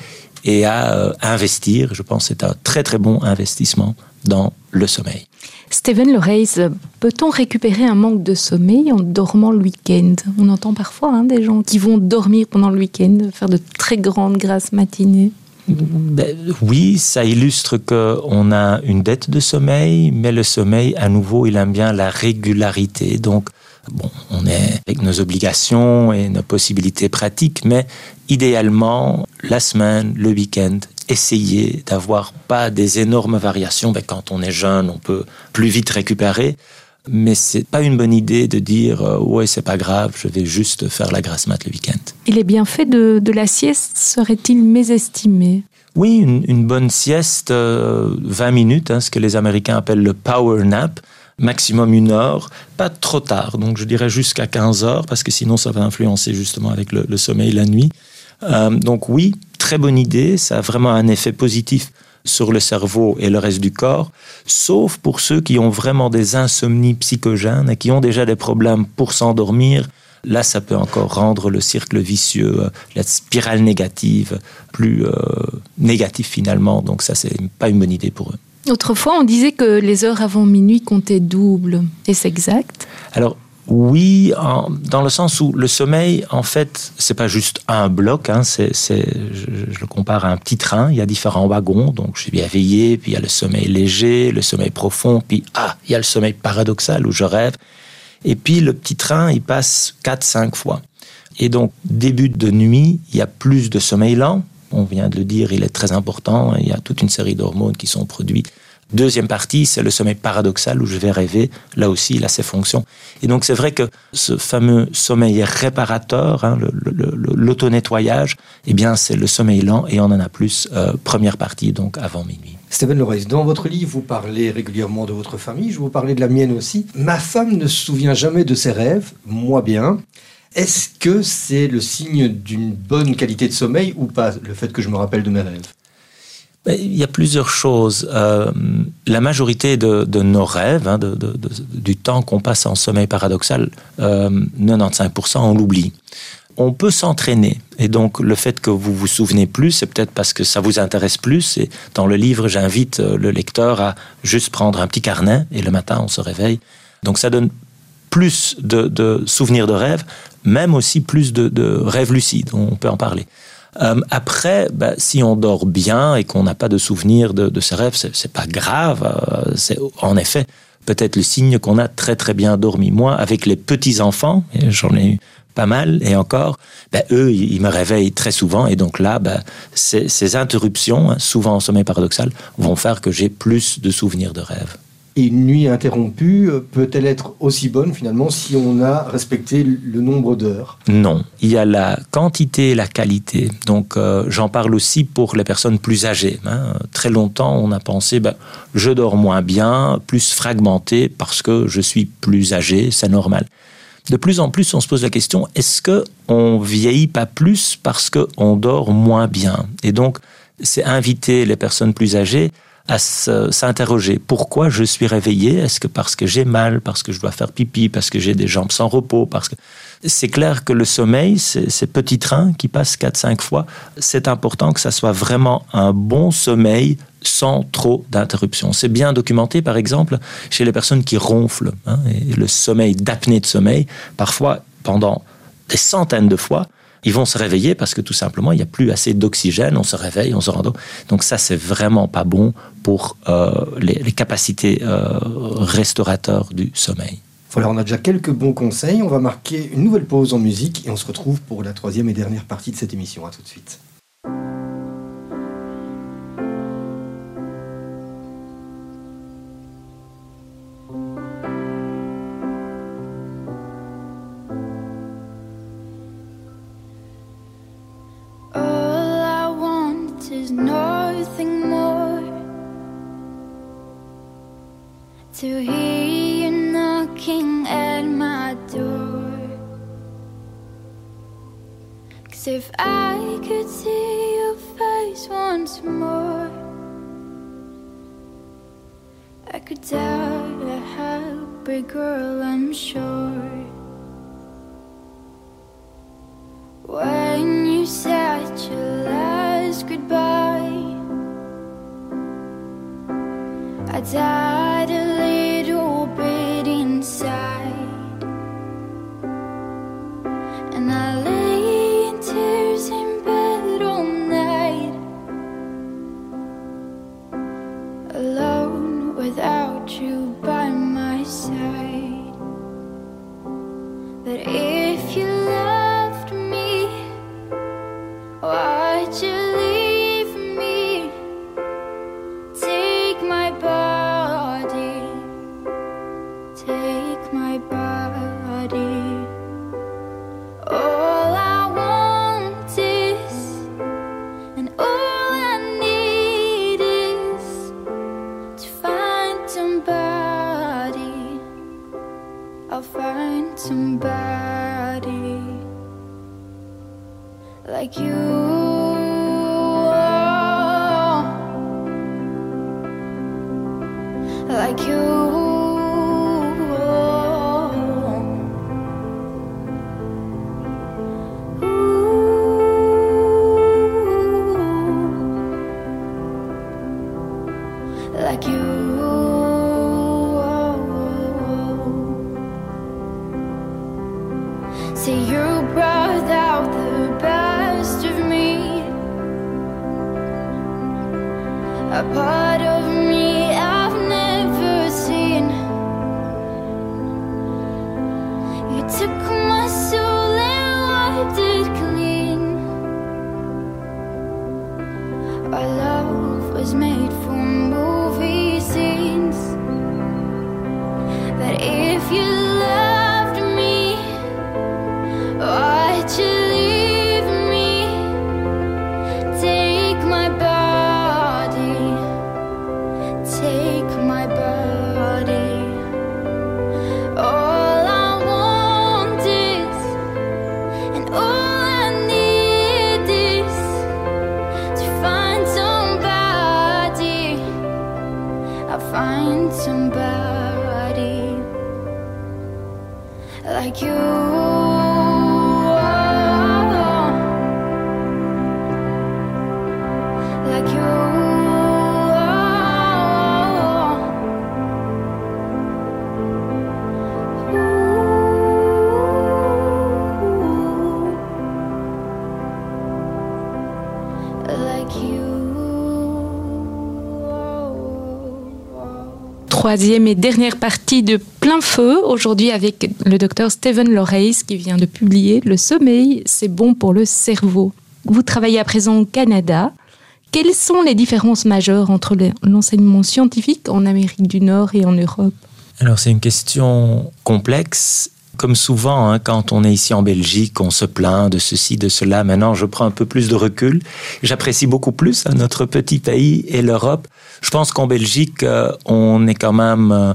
et à euh, investir. Je pense que c'est un très très bon investissement dans le sommeil. Steven Loreis, peut-on récupérer un manque de sommeil en dormant le week-end? On entend parfois hein, des gens qui vont dormir pendant le week-end, faire de très grandes grasses matinées. Ben, oui, ça illustre qu'on a une dette de sommeil, mais le sommeil, à nouveau, il aime bien la régularité. Donc, bon, on est avec nos obligations et nos possibilités pratiques, mais idéalement, la semaine, le week-end, essayer d'avoir pas des énormes variations. Ben, quand on est jeune, on peut plus vite récupérer. Mais c'est pas une bonne idée de dire euh, ouais c'est pas grave, je vais juste faire la grasse mat le week-end. Et les bienfaits de, de la sieste seraient-ils mésestimés Oui, une, une bonne sieste, euh, 20 minutes, hein, ce que les Américains appellent le power nap, maximum une heure, pas trop tard, donc je dirais jusqu'à 15 heures, parce que sinon ça va influencer justement avec le, le sommeil la nuit. Euh, donc oui, très bonne idée, ça a vraiment un effet positif sur le cerveau et le reste du corps, sauf pour ceux qui ont vraiment des insomnies psychogènes et qui ont déjà des problèmes pour s'endormir. Là, ça peut encore rendre le cercle vicieux, euh, la spirale négative, plus euh, négatif finalement. Donc ça, c'est pas une bonne idée pour eux. Autrefois, on disait que les heures avant minuit comptaient double. Est-ce exact? Alors, oui, dans le sens où le sommeil, en fait, c'est pas juste un bloc. Hein, c'est, je, le compare à un petit train. Il y a différents wagons. Donc, je suis bien veillé. Puis il y a le sommeil léger, le sommeil profond. Puis ah, il y a le sommeil paradoxal où je rêve. Et puis le petit train, il passe 4-5 fois. Et donc, début de nuit, il y a plus de sommeil lent. On vient de le dire, il est très important. Il y a toute une série d'hormones qui sont produites Deuxième partie, c'est le sommeil paradoxal où je vais rêver. Là aussi, il a ses fonctions. Et donc, c'est vrai que ce fameux sommeil réparateur, hein, l'auto-nettoyage, eh bien, c'est le sommeil lent et on en a plus euh, première partie, donc avant minuit. Stéphane Loris, dans votre livre, vous parlez régulièrement de votre famille, je vous parlais de la mienne aussi. Ma femme ne se souvient jamais de ses rêves, moi bien. Est-ce que c'est le signe d'une bonne qualité de sommeil ou pas, le fait que je me rappelle de mes rêves? Il y a plusieurs choses. Euh, la majorité de, nos rêves, hein, du temps qu'on passe en sommeil paradoxal, euh, 95%, on l'oublie. On peut s'entraîner. Et donc, le fait que vous vous souvenez plus, c'est peut-être parce que ça vous intéresse plus. Et dans le livre, j'invite euh, le lecteur à juste prendre un petit carnet et le matin, on se réveille. Donc, ça donne plus de, souvenirs de rêves, même aussi plus de rêves lucides. On peut en parler. Euh, après, bah, si on dort bien et qu'on n'a pas de souvenir de, de ses rêves, c'est pas grave. Euh, c'est en effet peut-être le signe qu'on a très très bien dormi. Moi, avec les petits enfants, j'en ai eu pas mal et encore, bah, eux, ils me réveillent très souvent et donc là, bah, ces, ces interruptions, hein, souvent en sommeil paradoxal, vont faire que j'ai plus de souvenirs de rêves. Une nuit interrompue euh, peut-elle être aussi bonne finalement si on a respecté le nombre d'heures? Non, il y a la quantité et la qualité. Donc euh, j'en parle aussi pour les personnes plus âgées. Hein. Très longtemps, on a pensé, ben, je dors moins bien, plus fragmenté parce que je suis plus âgé, c'est normal. De plus en plus, on se pose la question est-ce que on vieillit pas plus parce qu'on dort moins bien? Et donc, c'est inviter les personnes plus âgées à s'interroger. Pourquoi je suis réveillé? Est-ce que parce que j'ai mal, parce que je dois faire pipi, parce que j'ai des jambes sans repos, parce que c'est clair que le sommeil, ces petits trains qui passent 4-5 fois, c'est important que ça soit vraiment un bon sommeil sans trop d'interruptions. C'est bien documenté, par exemple, chez les personnes qui ronflent. Hein, le sommeil, d'apnée de sommeil, parfois, pendant des centaines de fois, ils vont se réveiller parce que tout simplement, il n'y a plus assez d'oxygène, on se réveille, on se rend. Donc ça, c'est vraiment pas bon pour euh, les, capacités euh, restaurateurs du sommeil. Voilà, on a déjà quelques bons conseils. On va marquer une nouvelle pause en musique et on se retrouve pour la troisième et dernière partie de cette émission. À tout de suite. you. Troisième et dernière partie de Plein Feu, aujourd'hui avec le docteur Stephen Loreis qui vient de publier Le sommeil, c'est bon pour le cerveau. Vous travaillez à présent au Canada. Quelles sont les différences majeures entre l'enseignement scientifique en Amérique du Nord et en Europe? Alors c'est une question complexe. Comme souvent, hein, quand on est ici en Belgique, on se plaint de ceci, de cela. Maintenant, je prends un peu plus de recul. J'apprécie beaucoup plus hein, notre petit pays et l'Europe. Je pense qu'en Belgique, euh, on est quand même euh,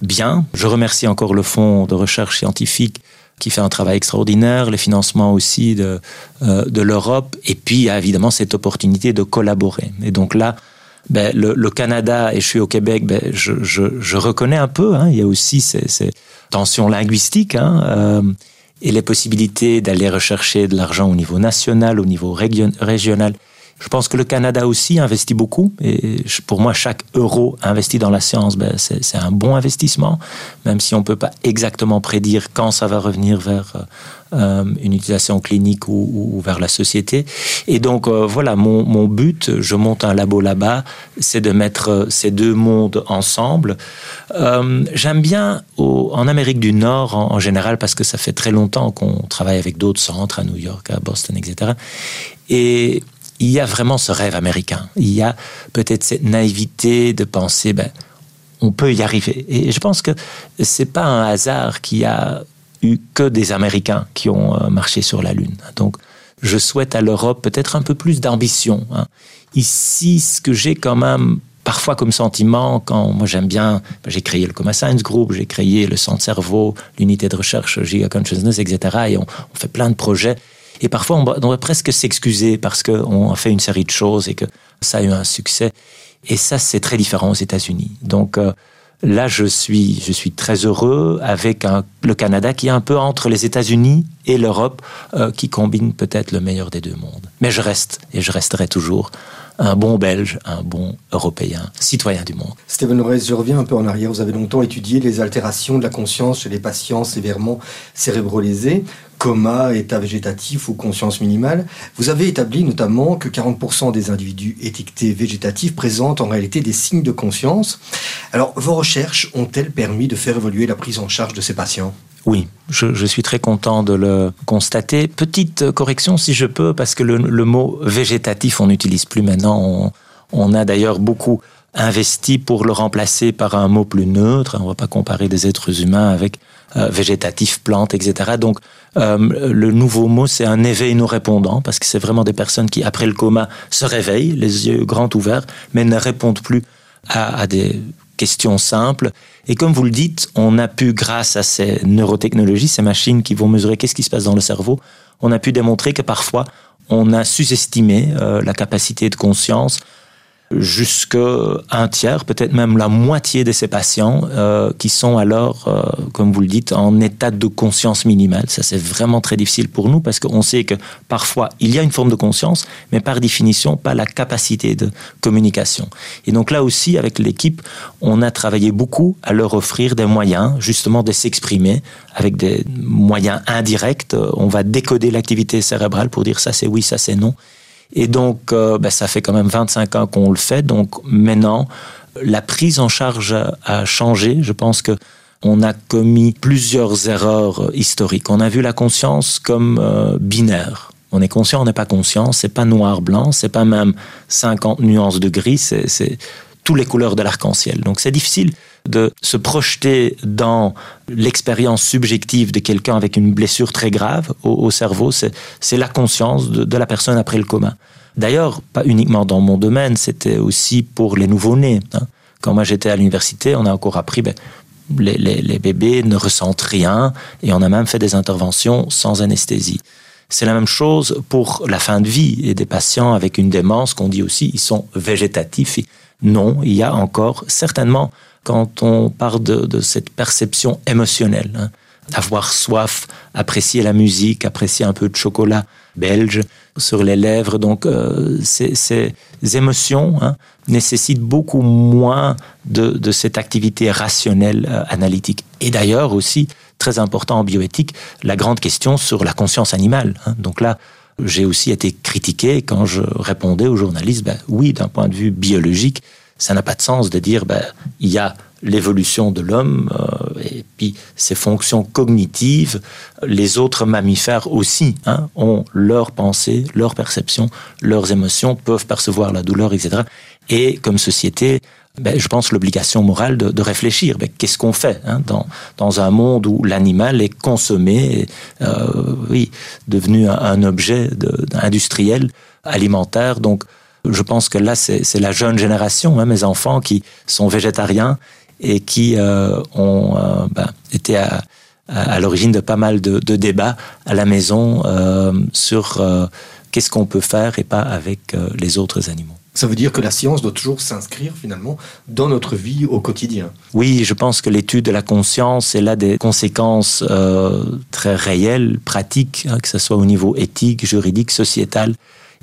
bien. Je remercie encore le Fonds de recherche scientifique qui fait un travail extraordinaire, les financements aussi de, euh, de l'Europe, et puis il y a évidemment cette opportunité de collaborer. Et donc là, ben, le, Canada et je suis au Québec, ben, je, je, reconnais un peu, hein, il y a aussi ces, ces tensions linguistiques hein, euh, et les possibilités d'aller rechercher de l'argent au niveau national, au niveau régional. Je pense que le Canada aussi investit beaucoup. Et pour moi, chaque euro investi dans la science, ben, c'est un bon investissement, même si on ne peut pas exactement prédire quand ça va revenir vers euh, une utilisation clinique ou, vers la société. Et donc, euh, voilà, mon, but, je monte un labo là-bas, c'est de mettre euh, ces deux mondes ensemble. J'aime bien en Amérique du Nord en, en, général, parce que ça fait très longtemps qu'on travaille avec d'autres centres à New York, à Boston, etc. Et il y a vraiment ce rêve américain. Il y a peut-être cette naïveté de penser, ben, on peut y arriver. Et je pense que c'est pas un hasard qu'il y a eu que des Américains qui ont euh, marché sur la Lune. Donc, je souhaite à l'Europe peut-être un peu plus d'ambition. Hein. Ici, ce que j'ai quand même parfois comme sentiment, quand moi j'aime bien, ben, j'ai créé le Coma Science Group, j'ai créé le Centre Cerveau, l'unité de recherche Giga Consciousness, etc. Et on, on fait plein de projets. Et parfois, on doit presque s'excuser parce qu'on a fait une série de choses et que ça a eu un succès. Et ça, c'est très différent aux États-Unis. Donc euh, là, je suis, je suis très heureux avec le Canada qui est un peu entre les États-Unis et l'Europe, euh, qui combine peut-être le meilleur des deux mondes. Mais je reste et je resterai toujours un bon Belge, un bon Européen, citoyen du monde. Stephen Norris, je reviens un peu en arrière. Vous avez longtemps étudié les altérations de la conscience chez les patients sévèrement cérébrolésés coma, état végétatif ou conscience minimale, vous avez établi notamment que 40% des individus étiquetés végétatifs présentent en réalité des signes de conscience. Alors, vos recherches ont-elles permis de faire évoluer la prise en charge de ces patients? Oui, je, suis très content de le constater. Petite correction si je peux, parce que le, mot végétatif, on n'utilise plus maintenant. On, a d'ailleurs beaucoup investi pour le remplacer par un mot plus neutre. On ne va pas comparer des êtres humains avec euh, végétatif, plantes, etc. Donc, euh, le nouveau mot, c'est un éveil nous répondant, parce que c'est vraiment des personnes qui, après le coma, se réveillent, les yeux grands ouverts, mais ne répondent plus à, à des questions simples. Et comme vous le dites, on a pu, grâce à ces neurotechnologies, ces machines qui vont mesurer qu'est-ce qui se passe dans le cerveau, on a pu démontrer que parfois, on a sous-estimé euh, la capacité de conscience jusqu'à un tiers, peut-être même la moitié de ces patients euh, qui sont alors, euh, comme vous le dites, en état de conscience minimale. Ça, c'est vraiment très difficile pour nous parce qu'on sait que parfois, il y a une forme de conscience, mais par définition, pas la capacité de communication. Et donc là aussi, avec l'équipe, on a travaillé beaucoup à leur offrir des moyens, justement, de s'exprimer avec des moyens indirects. On va décoder l'activité cérébrale pour dire ça c'est oui, ça c'est non. Et donc, euh, ben, ça fait quand même 25 ans qu'on le fait. Donc maintenant, la prise en charge a changé. Je pense que on a commis plusieurs erreurs historiques. On a vu la conscience comme euh, binaire. On est conscient, on n'est pas conscient. C'est pas noir-blanc, c'est pas même 50 nuances de gris. C'est toutes les couleurs de l'arc-en-ciel. Donc c'est difficile de se projeter dans l'expérience subjective de quelqu'un avec une blessure très grave au, cerveau. C'est la conscience de, la personne après le coma. D'ailleurs, pas uniquement dans mon domaine, c'était aussi pour les nouveau-nés. Hein. Quand moi j'étais à l'université, on a encore appris, ben, les, les, bébés ne ressentent rien et on a même fait des interventions sans anesthésie. C'est la même chose pour la fin de vie et des patients avec une démence qu'on dit aussi, ils sont végétatifs. Non, il y a encore certainement quand on parle de, cette perception émotionnelle. Hein. Avoir soif, apprécier la musique, apprécier un peu de chocolat belge sur les lèvres. Donc, euh, ces, émotions hein, nécessitent beaucoup moins de, cette activité rationnelle euh, analytique. Et d'ailleurs aussi, très important en bioéthique, la grande question sur la conscience animale. Hein. Donc là, j'ai aussi été critiqué quand je répondais aux journalistes, ben oui, d'un point de vue biologique, ça n'a pas de sens de dire ben, il y a l'évolution de l'homme euh, et puis ses fonctions cognitives. Les autres mammifères aussi hein, ont leurs pensées, leurs perceptions, leurs émotions, peuvent percevoir la douleur, etc. Et comme société, ben, je pense l'obligation morale de, de réfléchir. Ben, Qu'est-ce qu'on fait hein, dans, dans un monde où l'animal est consommé, euh, oui, devenu un, objet de, industriel, alimentaire. Donc, je pense que là, c'est la jeune génération, hein, mes enfants qui sont végétariens et qui euh, ont euh, ben, été à, à, l'origine de pas mal de, de, débats à la maison euh, sur qu'est-ce qu'on peut faire et pas avec les autres animaux. Ça veut dire que la science doit toujours s'inscrire finalement dans notre vie au quotidien. Oui, je pense que l'étude de la conscience est là des conséquences euh, très réelles, pratiques, hein, que ce soit au niveau éthique, juridique, sociétal.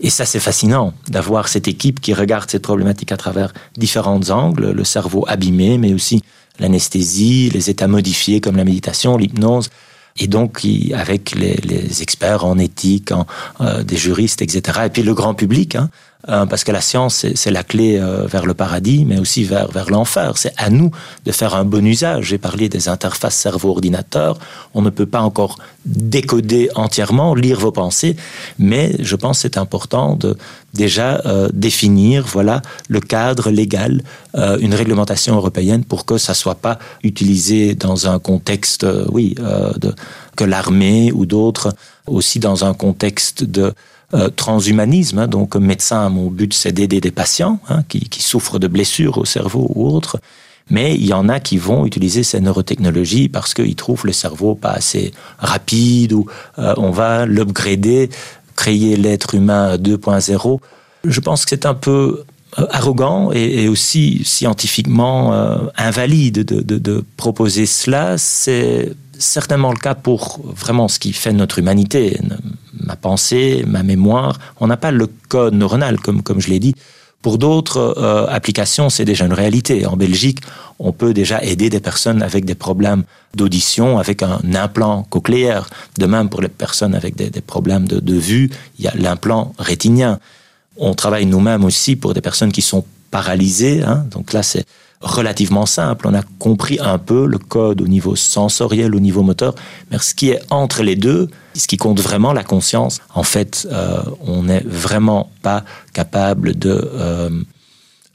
Et ça, c'est fascinant d'avoir cette équipe qui regarde cette problématique à travers différents angles, le cerveau abîmé, mais aussi l'anesthésie, les états modifiés comme la méditation, l'hypnose. Et donc, avec les, experts en éthique, en, euh, des juristes, etc. Et puis le grand public, hein, euh, parce que la science, c'est la clé euh, vers le paradis, mais aussi vers, vers l'enfer. C'est à nous de faire un bon usage. J'ai parlé des interfaces cerveau-ordinateur. On ne peut pas encore décoder entièrement, lire vos pensées, mais je pense que c'est important de déjà euh, définir voilà le cadre légal, euh, une réglementation européenne pour que ça soit pas utilisé dans un contexte, oui, de, que l'armée ou d'autres, aussi dans un contexte de euh, transhumanisme. Hein, donc, médecin, mon but, c'est d'aider des patients hein, qui, qui souffrent de blessures au cerveau ou autres. Mais il y en a qui vont utiliser ces neurotechnologies parce qu'ils trouvent le cerveau pas assez rapide ou euh, on va l'upgrader, créer l'être humain 2.0. Je pense que c'est un peu euh, arrogant et, et aussi scientifiquement euh, invalide de, de, de proposer cela. C'est certainement le cas pour vraiment ce qui fait notre humanité, ma pensée, ma mémoire. On n'a pas le code neuronal, comme, comme je l'ai dit. Pour d'autres euh, applications, c'est déjà une réalité. En Belgique, on peut déjà aider des personnes avec des problèmes d'audition, avec un implant cochléaire. De même, pour les personnes avec des, problèmes de, de vue, il y a l'implant rétinien. On travaille nous-mêmes aussi pour des personnes qui sont paralysées. Hein. Donc là, c'est relativement simple. On a compris un peu le code au niveau sensoriel, au niveau moteur, mais ce qui est entre les deux, ce qui compte vraiment la conscience, en fait, euh, on n'est vraiment pas capable de euh,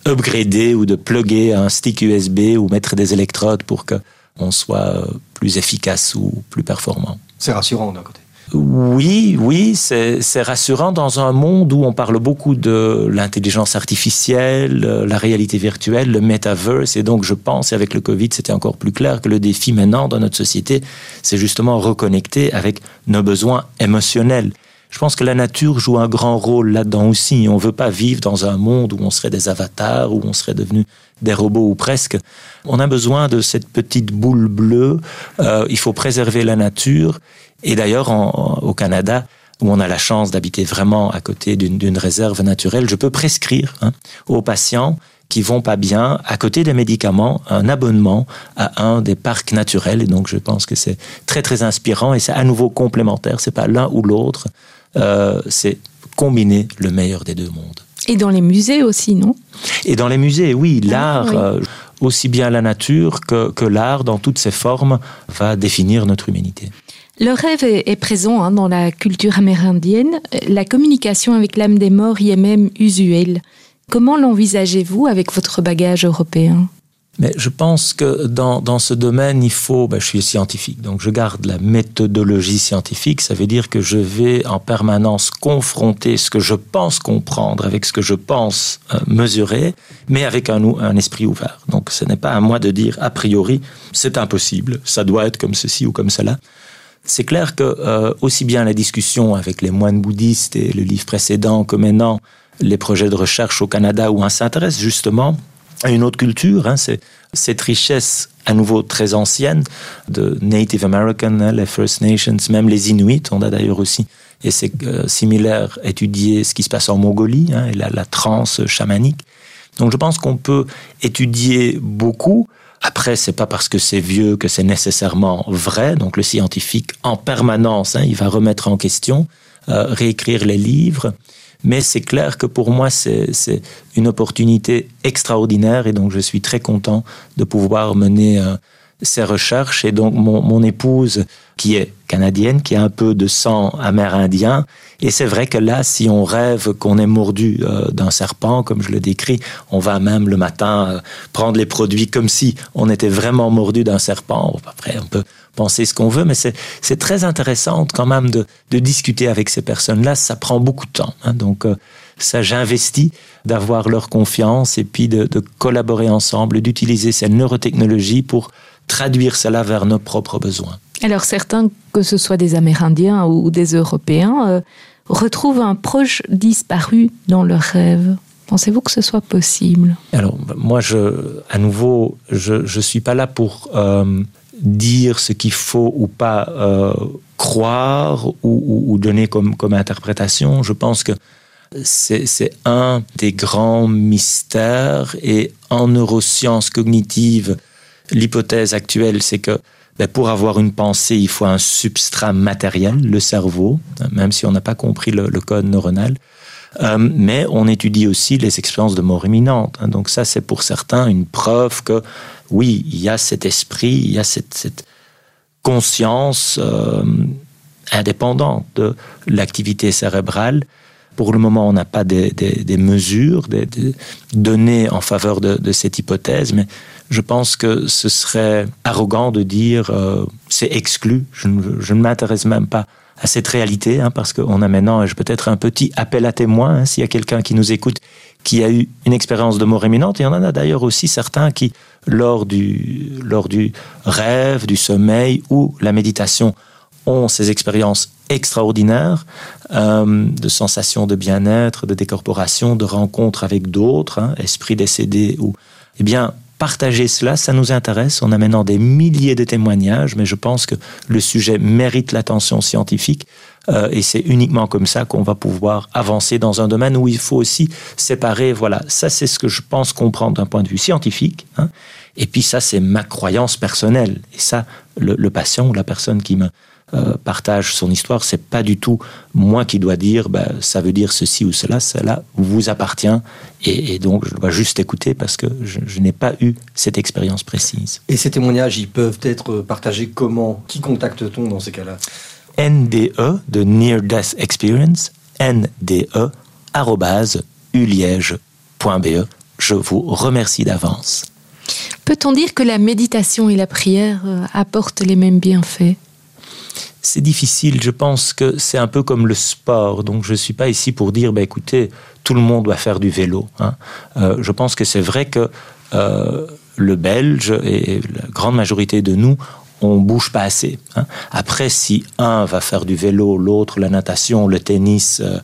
upgrader ou de plugger un stick USB ou mettre des électrodes pour que on soit euh, plus efficace ou plus performant. C'est rassurant d'un côté. Oui, oui, c'est rassurant dans un monde où on parle beaucoup de l'intelligence artificielle, la réalité virtuelle, le metaverse. Et donc, je pense, et avec le Covid, c'était encore plus clair que le défi maintenant dans notre société, c'est justement reconnecter avec nos besoins émotionnels. Je pense que la nature joue un grand rôle là-dedans aussi. On ne veut pas vivre dans un monde où on serait des avatars, où on serait devenu des robots ou presque. On a besoin de cette petite boule bleue. Euh, il faut préserver la nature. Et d'ailleurs, au Canada, où on a la chance d'habiter vraiment à côté d'une réserve naturelle, je peux prescrire hein, aux patients qui vont pas bien, à côté des médicaments, un abonnement à un des parcs naturels. Et donc, je pense que c'est très, très inspirant et c'est à nouveau complémentaire. C'est pas l'un ou l'autre. Euh, c'est combiner le meilleur des deux mondes. Et dans les musées aussi, non? Et dans les musées, oui, l'art, ah, oui. euh, aussi bien la nature que, que l'art, dans toutes ses formes, va définir notre humanité. Le rêve est, présent hein, dans la culture amérindienne. La communication avec l'âme des morts y est même usuelle. Comment l'envisagez-vous avec votre bagage européen? Mais je pense que dans, ce domaine, il faut, ben, je suis scientifique, donc je garde la méthodologie scientifique, ça veut dire que je vais en permanence confronter ce que je pense comprendre avec ce que je pense euh, mesurer, mais avec un esprit ouvert. Donc ce n'est pas à moi de dire a priori, c'est impossible, ça doit être comme ceci ou comme cela. C'est clair que euh, aussi bien la discussion avec les moines bouddhistes et le livre précédent que maintenant les projets de recherche au Canada où on s'intéresse justement à une autre culture. Hein, c'est cette richesse à nouveau très ancienne de Native American, hein, les First Nations, même les Inuits. On a d'ailleurs aussi, et c'est euh, similaire, étudié ce qui se passe en Mongolie hein, et la, la transe chamanique. Donc je pense qu'on peut étudier beaucoup. Après, c'est pas parce que c'est vieux que c'est nécessairement vrai. Donc le scientifique, en permanence, hein, il va remettre en question, euh, réécrire les livres. Mais c'est clair que pour moi, c'est une opportunité extraordinaire et donc je suis très content de pouvoir mener euh, ces recherches. Et donc mon, mon, épouse, qui est canadienne, qui a un peu de sang amérindien, et c'est vrai que là, si on rêve qu'on est mordu euh, d'un serpent, comme je le décris, on va même le matin euh, prendre les produits comme si on était vraiment mordu d'un serpent. Après, on peut penser ce qu'on veut, mais c'est très intéressant quand même de, de, discuter avec ces personnes-là. Ça prend beaucoup de temps. Hein, donc, euh, ça, j'investis d'avoir leur confiance et puis de, de collaborer ensemble, d'utiliser ces neurotechnologies pour traduire cela vers nos propres besoins. Alors certains, que ce soit des Amérindiens ou des Européens, euh, retrouvent un proche disparu dans leur rêve. Pensez-vous que ce soit possible? Alors moi, je, à nouveau, je ne suis pas là pour euh, dire ce qu'il faut ou pas euh, croire ou, ou, ou, donner comme, comme interprétation. Je pense que c'est un des grands mystères et en neurosciences cognitives, l'hypothèse actuelle, c'est que ben, pour avoir une pensée, il faut un substrat matériel, le cerveau, même si on n'a pas compris le, code neuronal. Euh, mais on étudie aussi les expériences de mort imminente. Hein. Donc ça, c'est pour certains une preuve que oui, il y a cet esprit, il y a cette, conscience euh, indépendante de l'activité cérébrale. Pour le moment, on n'a pas des, mesures, des, des, données en faveur de, de cette hypothèse, mais je pense que ce serait arrogant de dire euh, c'est exclu. Je ne, m'intéresse même pas à cette réalité, hein, parce qu'on a maintenant peut-être un petit appel à témoins, hein, s'il y a quelqu'un qui nous écoute, qui a eu une expérience de mort imminente. Il y en a d'ailleurs aussi certains qui, lors du, lors du rêve, du sommeil ou la méditation, ont ces expériences extraordinaires euh, de sensations de bien-être, de décorporation, de rencontres avec d'autres, hein, esprits décédés ou eh bien partager cela, ça nous intéresse. On a maintenant des milliers de témoignages, mais je pense que le sujet mérite l'attention scientifique. Euh, et c'est uniquement comme ça qu'on va pouvoir avancer dans un domaine où il faut aussi séparer. Voilà, ça c'est ce que je pense comprendre d'un point de vue scientifique. Hein. Et puis ça c'est ma croyance personnelle. Et ça, le, le patient ou la personne qui me euh, partage son histoire, c'est pas du tout moi qui dois dire bah, ça veut dire ceci ou cela, cela vous appartient et, et donc je dois juste écouter parce que je, je n'ai pas eu cette expérience précise. Et ces témoignages, ils peuvent être partagés comment? Qui contacte-t-on dans ces cas-là? NDE de Near Death Experience, NDE uliège.be. Je vous remercie d'avance. Peut-on dire que la méditation et la prière euh, apportent les mêmes bienfaits? C'est difficile. Je pense que c'est un peu comme le sport. Donc, je ne suis pas ici pour dire, bah, écoutez, tout le monde doit faire du vélo. Hein. Euh, je pense que c'est vrai que euh, le Belge et la grande majorité de nous, on bouge pas assez. Hein. Après, si un va faire du vélo, l'autre la natation, le tennis, euh,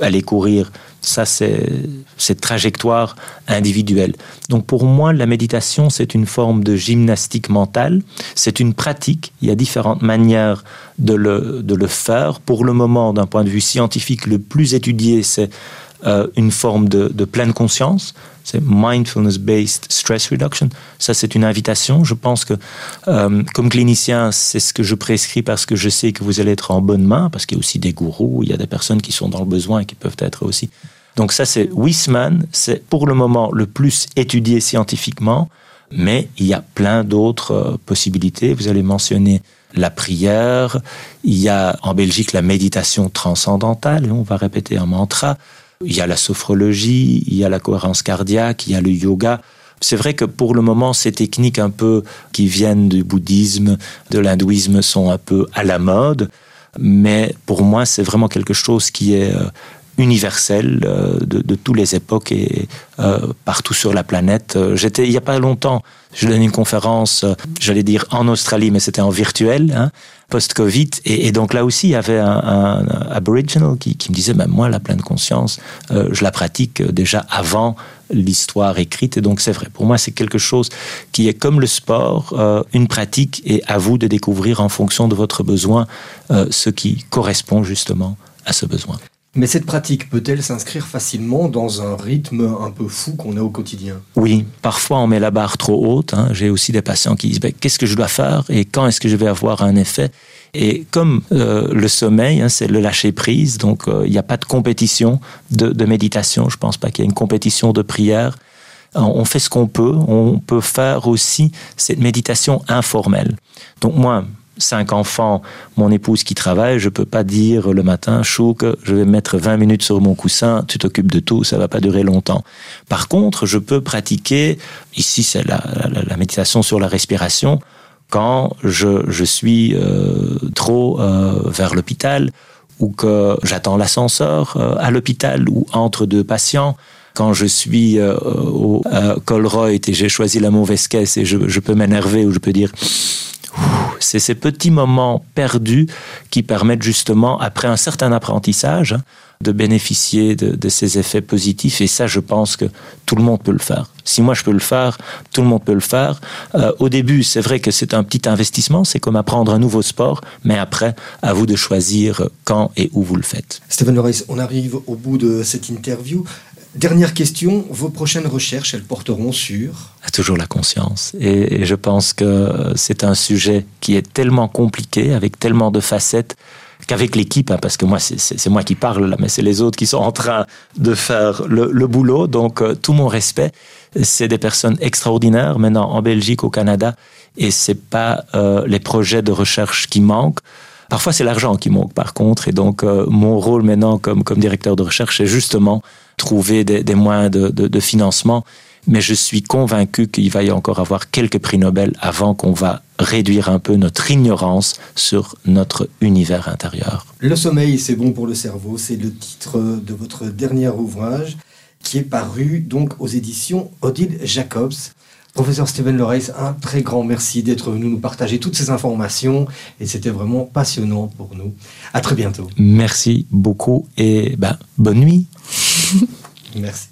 aller courir, ça c'est cette trajectoire individuelle. Donc pour moi, la méditation, c'est une forme de gymnastique mentale, c'est une pratique, il y a différentes manières de le, de le faire. Pour le moment, d'un point de vue scientifique, le plus étudié, c'est euh, une forme de, de pleine conscience, c'est mindfulness-based stress reduction. Ça, c'est une invitation. Je pense que, euh, comme clinicien, c'est ce que je prescris parce que je sais que vous allez être en bonne main, parce qu'il y a aussi des gourous, il y a des personnes qui sont dans le besoin et qui peuvent être aussi. Donc ça, c'est Wisman. C'est pour le moment le plus étudié scientifiquement, mais il y a plein d'autres euh, possibilités. Vous allez mentionner la prière. Il y a en Belgique la méditation transcendantale. On va répéter un mantra. Il y a la sophrologie, il y a la cohérence cardiaque, il y a le yoga. C'est vrai que pour le moment, ces techniques un peu qui viennent du bouddhisme, de l'hindouisme sont un peu à la mode, mais pour moi, c'est vraiment quelque chose qui est euh, universel euh, de, de toutes les époques et euh, partout sur la planète. Euh, j'étais il n'y a pas longtemps, je donnais une conférence, euh, j'allais dire en Australie, mais c'était en virtuel, hein, post-Covid. Et, et, donc là aussi, il y avait un, un Aboriginal qui, qui me disait, ben, moi, la pleine conscience, euh, je la pratique déjà avant l'histoire écrite. Et donc c'est vrai, pour moi, c'est quelque chose qui est comme le sport, euh, une pratique, et à vous de découvrir en fonction de votre besoin ce qui correspond justement à ce besoin. Mais cette pratique peut-elle s'inscrire facilement dans un rythme un peu fou qu'on a au quotidien? Oui, parfois on met la barre trop haute. Hein. J'ai aussi des patients qui disent ben, qu'est-ce que je dois faire et quand est-ce que je vais avoir un effet? Et comme euh, le sommeil, hein, c'est le lâcher prise, donc euh, il n'y a pas de compétition de, méditation. Je pense pas qu'il y ait une compétition de prière. On fait ce qu'on peut. On peut faire aussi cette méditation informelle. Donc moi, cinq enfants, mon épouse qui travaille, je peux pas dire le matin, chou, que je vais mettre 20 minutes sur mon coussin, tu t'occupes de tout, ça va pas durer longtemps. Par contre, je peux pratiquer, ici c'est la, méditation sur la respiration, quand je, je suis euh, trop euh, vers l'hôpital ou que j'attends l'ascenseur euh, à l'hôpital ou entre deux patients quand je suis au Colroy et j'ai choisi la mauvaise caisse et je, je peux m'énerver ou je peux dire c'est ces petits moments perdus qui permettent justement, après un certain apprentissage, hein, de bénéficier de, ces effets positifs. Et ça, je pense que tout le monde peut le faire. Si moi je peux le faire, tout le monde peut le faire. Euh, au début, c'est vrai que c'est un petit investissement, c'est comme apprendre un nouveau sport, mais après, à vous de choisir quand et où vous le faites. Stéphane Loris, on arrive au bout de cette interview. Dernière question, vos prochaines recherches, elles porteront sur Toujours la conscience. Et, je pense que c'est un sujet qui est tellement compliqué, avec tellement de facettes, qu'avec l'équipe, hein, parce que moi, c'est moi qui parle là, mais c'est les autres qui sont en train de faire le, le boulot. Donc, euh, tout mon respect. C'est des personnes extraordinaires maintenant en Belgique, au Canada, et c'est pas euh, les projets de recherche qui manquent. Parfois, c'est l'argent qui manque, par contre. Et donc, euh, mon rôle maintenant comme, comme directeur de recherche, c'est justement trouver des, des moyens de, de, de financement mais je suis convaincu qu'il va y encore avoir quelques prix Nobel avant qu'on va réduire un peu notre ignorance sur notre univers intérieur. Le sommeil, c'est bon pour le cerveau, c'est le titre de votre dernier ouvrage qui est paru donc aux éditions Odile Jacobs. Professeur Steven Loreis, un très grand merci d'être venu nous partager toutes ces informations et c'était vraiment passionnant pour nous. À très bientôt. Merci beaucoup et ben, bonne nuit. Merci.